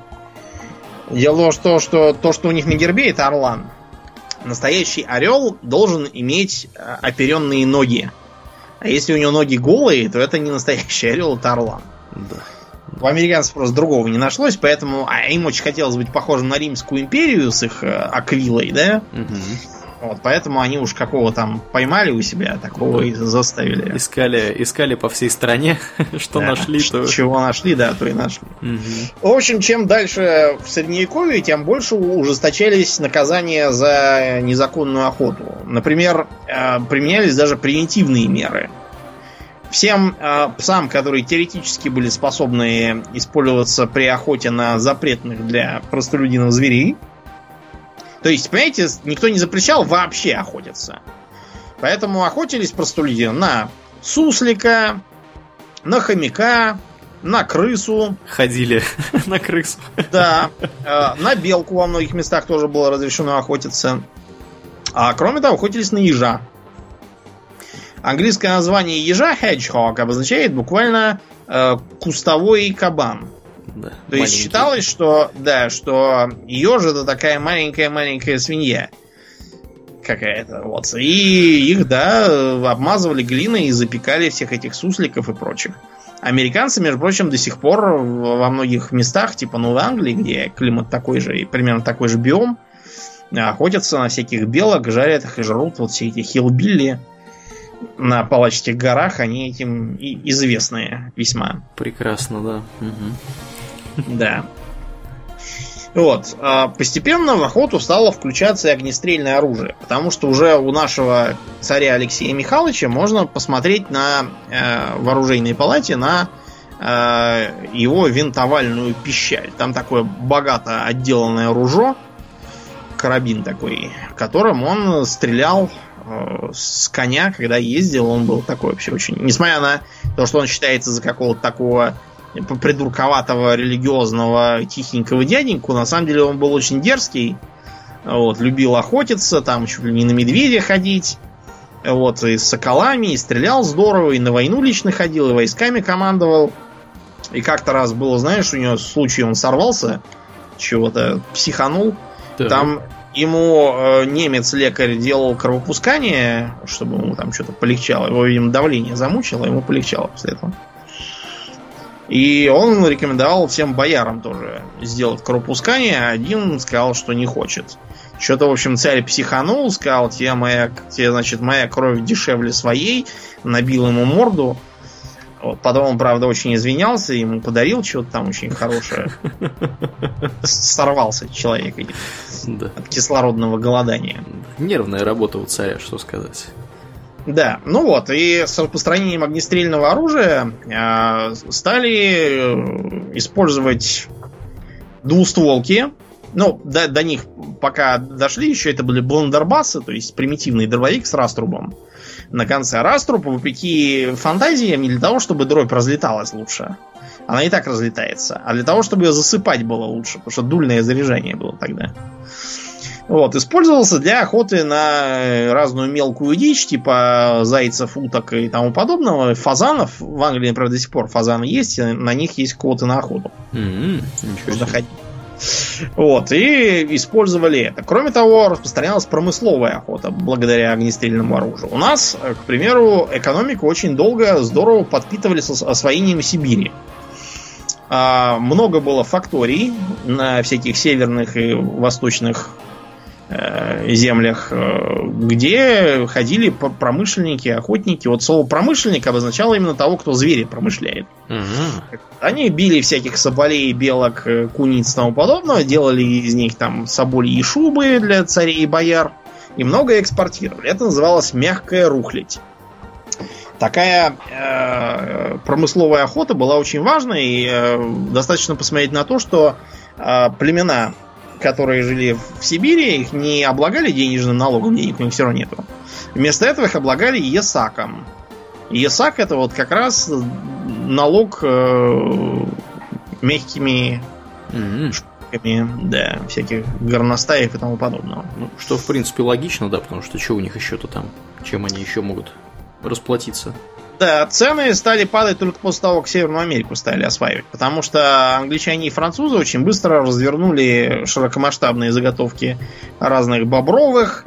Speaker 2: Дело в том, что то, что у них на гербе, это орлан. Настоящий орел должен иметь э, оперенные ноги. А если у него ноги голые, то это не настоящий орел, это орлан.
Speaker 1: Да.
Speaker 2: У американцев просто другого не нашлось, поэтому а им очень хотелось быть похожим на Римскую империю с их э, аквилой, да?
Speaker 1: Угу.
Speaker 2: Вот, поэтому они уж какого там поймали у себя, такого и заставили.
Speaker 1: Искали, искали по всей стране, что да, нашли, то...
Speaker 2: Чего нашли, да, то и нашли.
Speaker 1: Угу.
Speaker 2: В общем, чем дальше в Средневековье, тем больше ужесточались наказания за незаконную охоту. Например, э, применялись даже превентивные меры. Всем э, псам, которые теоретически были способны использоваться при охоте на запретных для простолюдинов зверей, то есть, понимаете, никто не запрещал вообще охотиться. Поэтому охотились простолюдины на суслика, на хомяка, на крысу.
Speaker 1: Ходили на крысу.
Speaker 2: Да. Э, на белку во многих местах тоже было разрешено охотиться. А кроме того, охотились на ежа. Английское название ежа hedgehog обозначает буквально э, кустовой кабан.
Speaker 1: Да,
Speaker 2: То маленький. есть считалось, что да, что еж это такая маленькая-маленькая свинья какая-то. Вот. И их, да, обмазывали глиной и запекали всех этих сусликов и прочих. Американцы, между прочим, до сих пор во многих местах, типа Новой Англии, где климат такой же и примерно такой же биом, охотятся на всяких белок, жарят их и жрут вот все эти хилбилли на палачских горах, они этим и известные весьма.
Speaker 1: Прекрасно, да. Угу.
Speaker 2: Да. Вот. А постепенно в охоту стало включаться и огнестрельное оружие, потому что уже у нашего царя Алексея Михайловича можно посмотреть на э, вооружейной палате на э, его винтовальную пищаль. Там такое богато отделанное ружо, карабин такой, которым он стрелял э, с коня, когда ездил, он был такой вообще очень... Несмотря на то, что он считается за какого-то такого придурковатого, религиозного, тихенького дяденьку, на самом деле он был очень дерзкий, вот, любил охотиться, там чуть ли не на медведя ходить, вот, и с соколами, и стрелял здорово, и на войну лично ходил, и войсками командовал. И как-то раз было, знаешь, у него случай, он сорвался, чего-то психанул. Так. Там ему э, немец-лекарь делал кровопускание, чтобы ему там что-то полегчало. Его, видимо, давление замучило, ему полегчало после этого. И он рекомендовал всем боярам тоже сделать кровопускание, а один сказал, что не хочет. Что-то, в общем, царь психанул, сказал, тебе, моя, тебе, значит, моя кровь дешевле своей, набил ему морду. Вот, потом он, правда, очень извинялся, ему подарил что-то там очень хорошее. Сорвался человек от кислородного голодания.
Speaker 1: Нервная работа у царя, что сказать.
Speaker 2: Да, ну вот, и с распространением огнестрельного оружия э, стали э, использовать двустволки. Ну, до, до них пока дошли, еще это были бландербасы, то есть примитивный дробовик с раструбом на конце. Раструб, вопреки фантазиям, не для того, чтобы дробь разлеталась лучше. Она и так разлетается. А для того, чтобы ее засыпать было лучше, потому что дульное заряжание было тогда. Вот, использовался для охоты на разную мелкую дичь, типа зайцев, уток и тому подобного. Фазанов, в Англии, правда, до сих пор фазаны есть, и на них есть квоты на охоту. Mm-hmm. Можно ходить. Вот, и использовали это. Кроме того, распространялась промысловая охота благодаря огнестрельному оружию. У нас, к примеру, экономику очень долго здорово подпитывали с освоением Сибири. А, много было факторий на всяких северных и восточных Э, землях, э, где ходили промышленники, охотники. Вот слово промышленник обозначало именно того, кто звери промышляет. Угу. Они били всяких соболей, белок, э, куниц и тому подобного, делали из них там соболи и шубы для царей и бояр, и много экспортировали. Это называлось мягкая рухлядь. Такая э, промысловая охота была очень важной, и э, достаточно посмотреть на то, что э, племена которые жили в Сибири, их не облагали денежным налогом, денег у них все равно нету. Вместо этого их облагали ЕСАКом. ЕСАК это вот как раз налог э, мягкими mm-hmm. шкурками, да, всяких горностаев и тому подобного.
Speaker 1: Ну, что, в принципе, логично, да, потому что что у них еще-то там? Чем они еще могут расплатиться?
Speaker 2: Да, цены стали падать только после того, как Северную Америку стали осваивать. Потому что англичане и французы очень быстро развернули широкомасштабные заготовки разных бобровых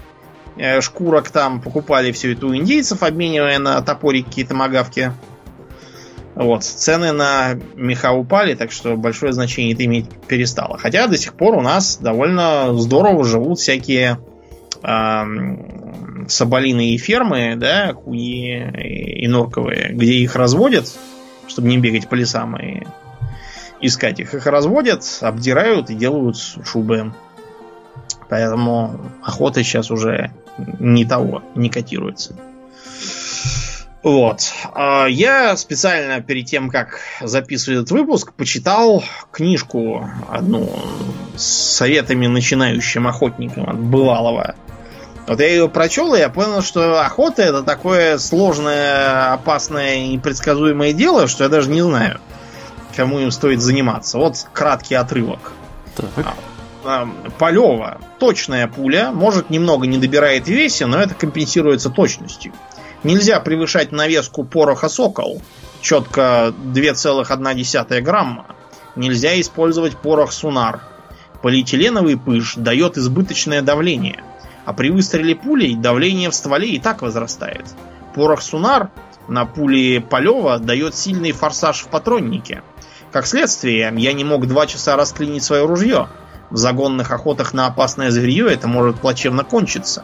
Speaker 2: э, шкурок там, покупали все это у индейцев, обменивая на топорики и томагавки. Вот, цены на меха упали, так что большое значение это иметь перестало. Хотя до сих пор у нас довольно здорово живут всякие соболиные фермы, да, хуи и норковые, где их разводят, чтобы не бегать по лесам и искать их. Их разводят, обдирают и делают шубы. Поэтому охота сейчас уже не того, не котируется. Вот. А я специально перед тем, как записывать этот выпуск, почитал книжку одну с советами начинающим охотникам от бывалого вот я ее прочел, и я понял, что охота это такое сложное, опасное и непредсказуемое дело, что я даже не знаю, кому им стоит заниматься. Вот краткий отрывок. Так. А, Полева. Точная пуля. Может, немного не добирает в весе, но это компенсируется точностью. Нельзя превышать навеску пороха сокол. Четко 2,1 грамма. Нельзя использовать порох сунар. Полиэтиленовый пыш дает избыточное давление. А при выстреле пулей давление в стволе и так возрастает. Порох Сунар на пуле Полева дает сильный форсаж в патроннике. Как следствие, я не мог два часа расклинить свое ружье. В загонных охотах на опасное зверье это может плачевно кончиться.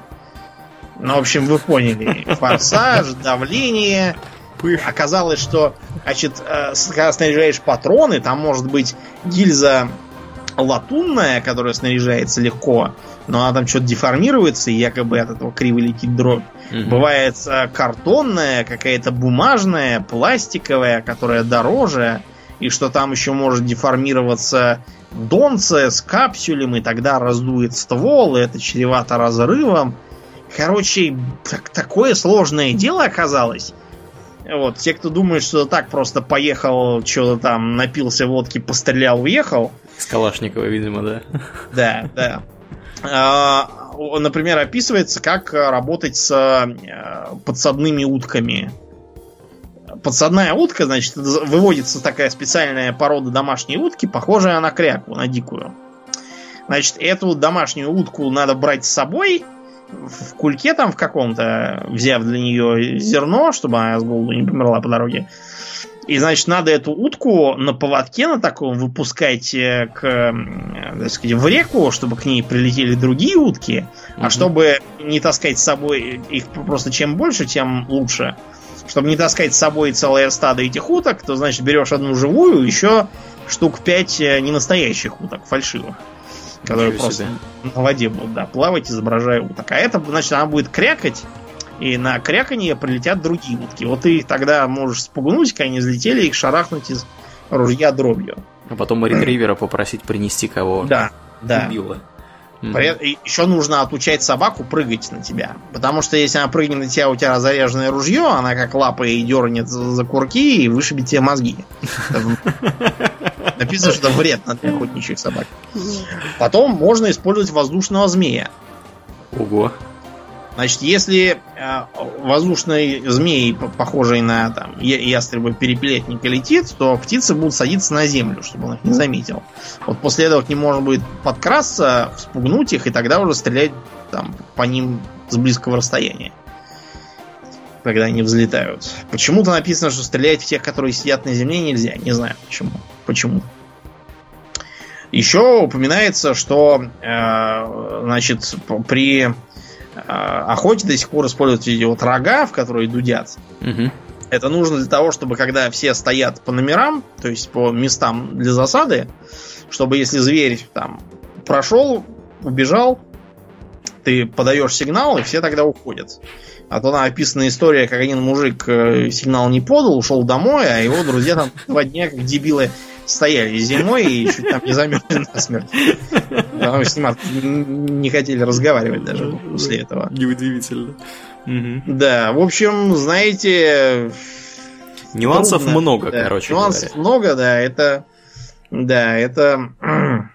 Speaker 2: Ну, в общем, вы поняли. Форсаж, давление. Пыш. Оказалось, что, значит, э, когда снаряжаешь патроны, там может быть гильза латунная, которая снаряжается легко, но она там что-то деформируется, и якобы от этого криво летит дробь. Угу. Бывает э, картонная, какая-то бумажная, пластиковая, которая дороже, и что там еще может деформироваться донце с капсюлем, и тогда раздует ствол, и это чревато разрывом. Короче, так, такое сложное дело оказалось. Вот, те, кто думает, что так просто поехал, что-то там, напился водки, пострелял, уехал.
Speaker 1: С Калашникова, видимо, да.
Speaker 2: Да, да. А, например, описывается, как работать с э, подсадными утками. Подсадная утка, значит, выводится такая специальная порода домашней утки, похожая на кряку, на дикую. Значит, эту домашнюю утку надо брать с собой в кульке там в каком-то, взяв для нее зерно, чтобы она с голоду не померла по дороге. И, значит, надо эту утку на поводке на таком выпускать э, к, так сказать, в реку, чтобы к ней прилетели другие утки. Угу. А чтобы не таскать с собой их просто чем больше, тем лучше. Чтобы не таскать с собой целое стадо этих уток, то, значит, берешь одну живую, еще штук пять э, ненастоящих уток, фальшивых. Которые Ничего просто себе. на воде будут, да, плавать, изображая уток. А это, значит, она будет крякать, и на кряканье прилетят другие утки. Вот ты их тогда можешь спугнуть, когда они взлетели, их шарахнуть из ружья дробью.
Speaker 1: А потом ретривера попросить принести кого
Speaker 2: да, да. убило. Еще нужно отучать собаку прыгать на тебя. Потому что если она прыгнет на тебя, у тебя заряженное ружье, она как лапой дернет за курки и вышибет тебе мозги. Написано, что это вредно для охотничьих собак. Потом можно использовать воздушного змея.
Speaker 1: Ого.
Speaker 2: Значит, если э, воздушный змей, похожий на там, ястреба перепелетника, летит, то птицы будут садиться на землю, чтобы он их не заметил. Вот после этого к ним можно будет подкрасться, вспугнуть их, и тогда уже стрелять там, по ним с близкого расстояния. Когда они взлетают. Почему-то написано, что стрелять в тех, которые сидят на земле, нельзя. Не знаю почему. Почему. Еще упоминается, что э, значит, при а, охоте до сих пор используют эти вот рога, в которые дудят. Угу. Это нужно для того, чтобы когда все стоят по номерам, то есть по местам для засады, чтобы если зверь там прошел, убежал, ты подаешь сигнал, и все тогда уходят. А то там описана история, как один мужик э, сигнал не подал, ушел домой, а его друзья там два дня как дебилы стояли зимой и чуть там не замерзли насмерть. Потому что с ним не хотели разговаривать даже после этого.
Speaker 1: Неудивительно.
Speaker 2: Да, в общем, знаете...
Speaker 1: Нюансов трудно, много,
Speaker 2: да,
Speaker 1: короче
Speaker 2: Нюансов говоря. много, да, это... Да, это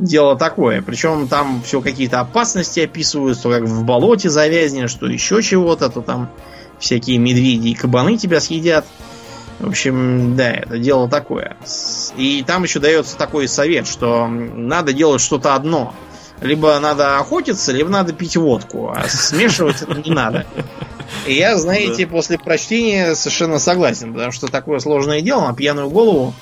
Speaker 2: дело такое. Причем там все какие-то опасности описывают, что как в болоте завязнешь, что еще чего-то, то там всякие медведи и кабаны тебя съедят. В общем, да, это дело такое. И там еще дается такой совет, что надо делать что-то одно. Либо надо охотиться, либо надо пить водку, а смешивать это не надо. И я, знаете, да. после прочтения совершенно согласен, потому что такое сложное дело на пьяную голову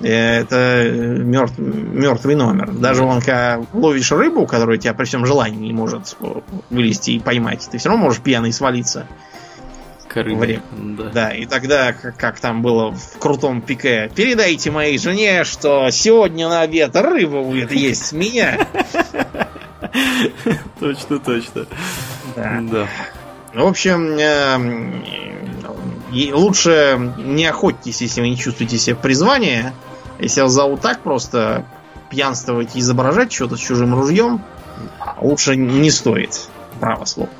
Speaker 2: э, это мертв, мертвый номер. Даже вон, когда ловишь рыбу, которая тебя при всем желании не может вылезти и поймать, ты все равно можешь пьяный свалиться время. Да. да, и тогда, как, как там было в крутом пике, передайте моей жене, что сегодня на обед рыба будет есть меня.
Speaker 1: Точно, точно.
Speaker 2: Да. В общем, эм, лучше не охотьтесь, если вы не чувствуете себя призвания. Если вас зовут так просто пьянствовать и изображать что-то с чужим ружьем, лучше не стоит. Право слово.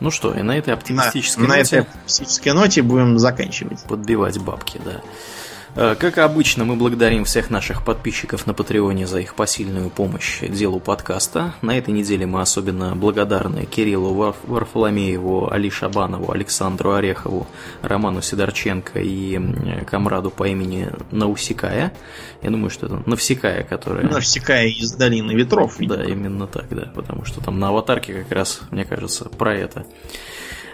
Speaker 1: Ну что, и на этой оптимистической
Speaker 2: на, ноте... На этой оптимистической ноте будем заканчивать.
Speaker 1: Подбивать бабки, да. Э, как обычно, мы благодарим всех наших подписчиков на Патреоне за их посильную помощь делу подкаста. На этой неделе мы особенно благодарны Кириллу Варфоломееву, Али Шабанову, Александру Орехову, Роману Сидорченко и комраду по имени Наусикая. Я думаю, что это Навсекая, которая...
Speaker 2: Навсекая из Долины Ветров.
Speaker 1: Видимо. Да, именно так, да. Потому что там на аватарке как раз, мне кажется, про это.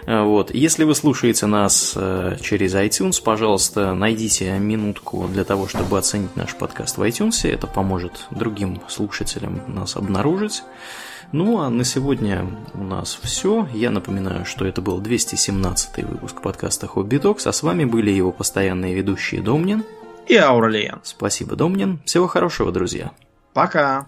Speaker 1: Э, вот. Если вы слушаете нас э, через iTunes, пожалуйста, найдите минутку для того, чтобы оценить наш подкаст в iTunes. Это поможет другим слушателям нас обнаружить. Ну а на сегодня у нас все. Я напоминаю, что это был 217 выпуск подкаста Хобби Токс, а с вами были его постоянные ведущие Домнин
Speaker 2: и Ауралиен.
Speaker 1: Спасибо, Домнин. Всего хорошего, друзья.
Speaker 2: Пока.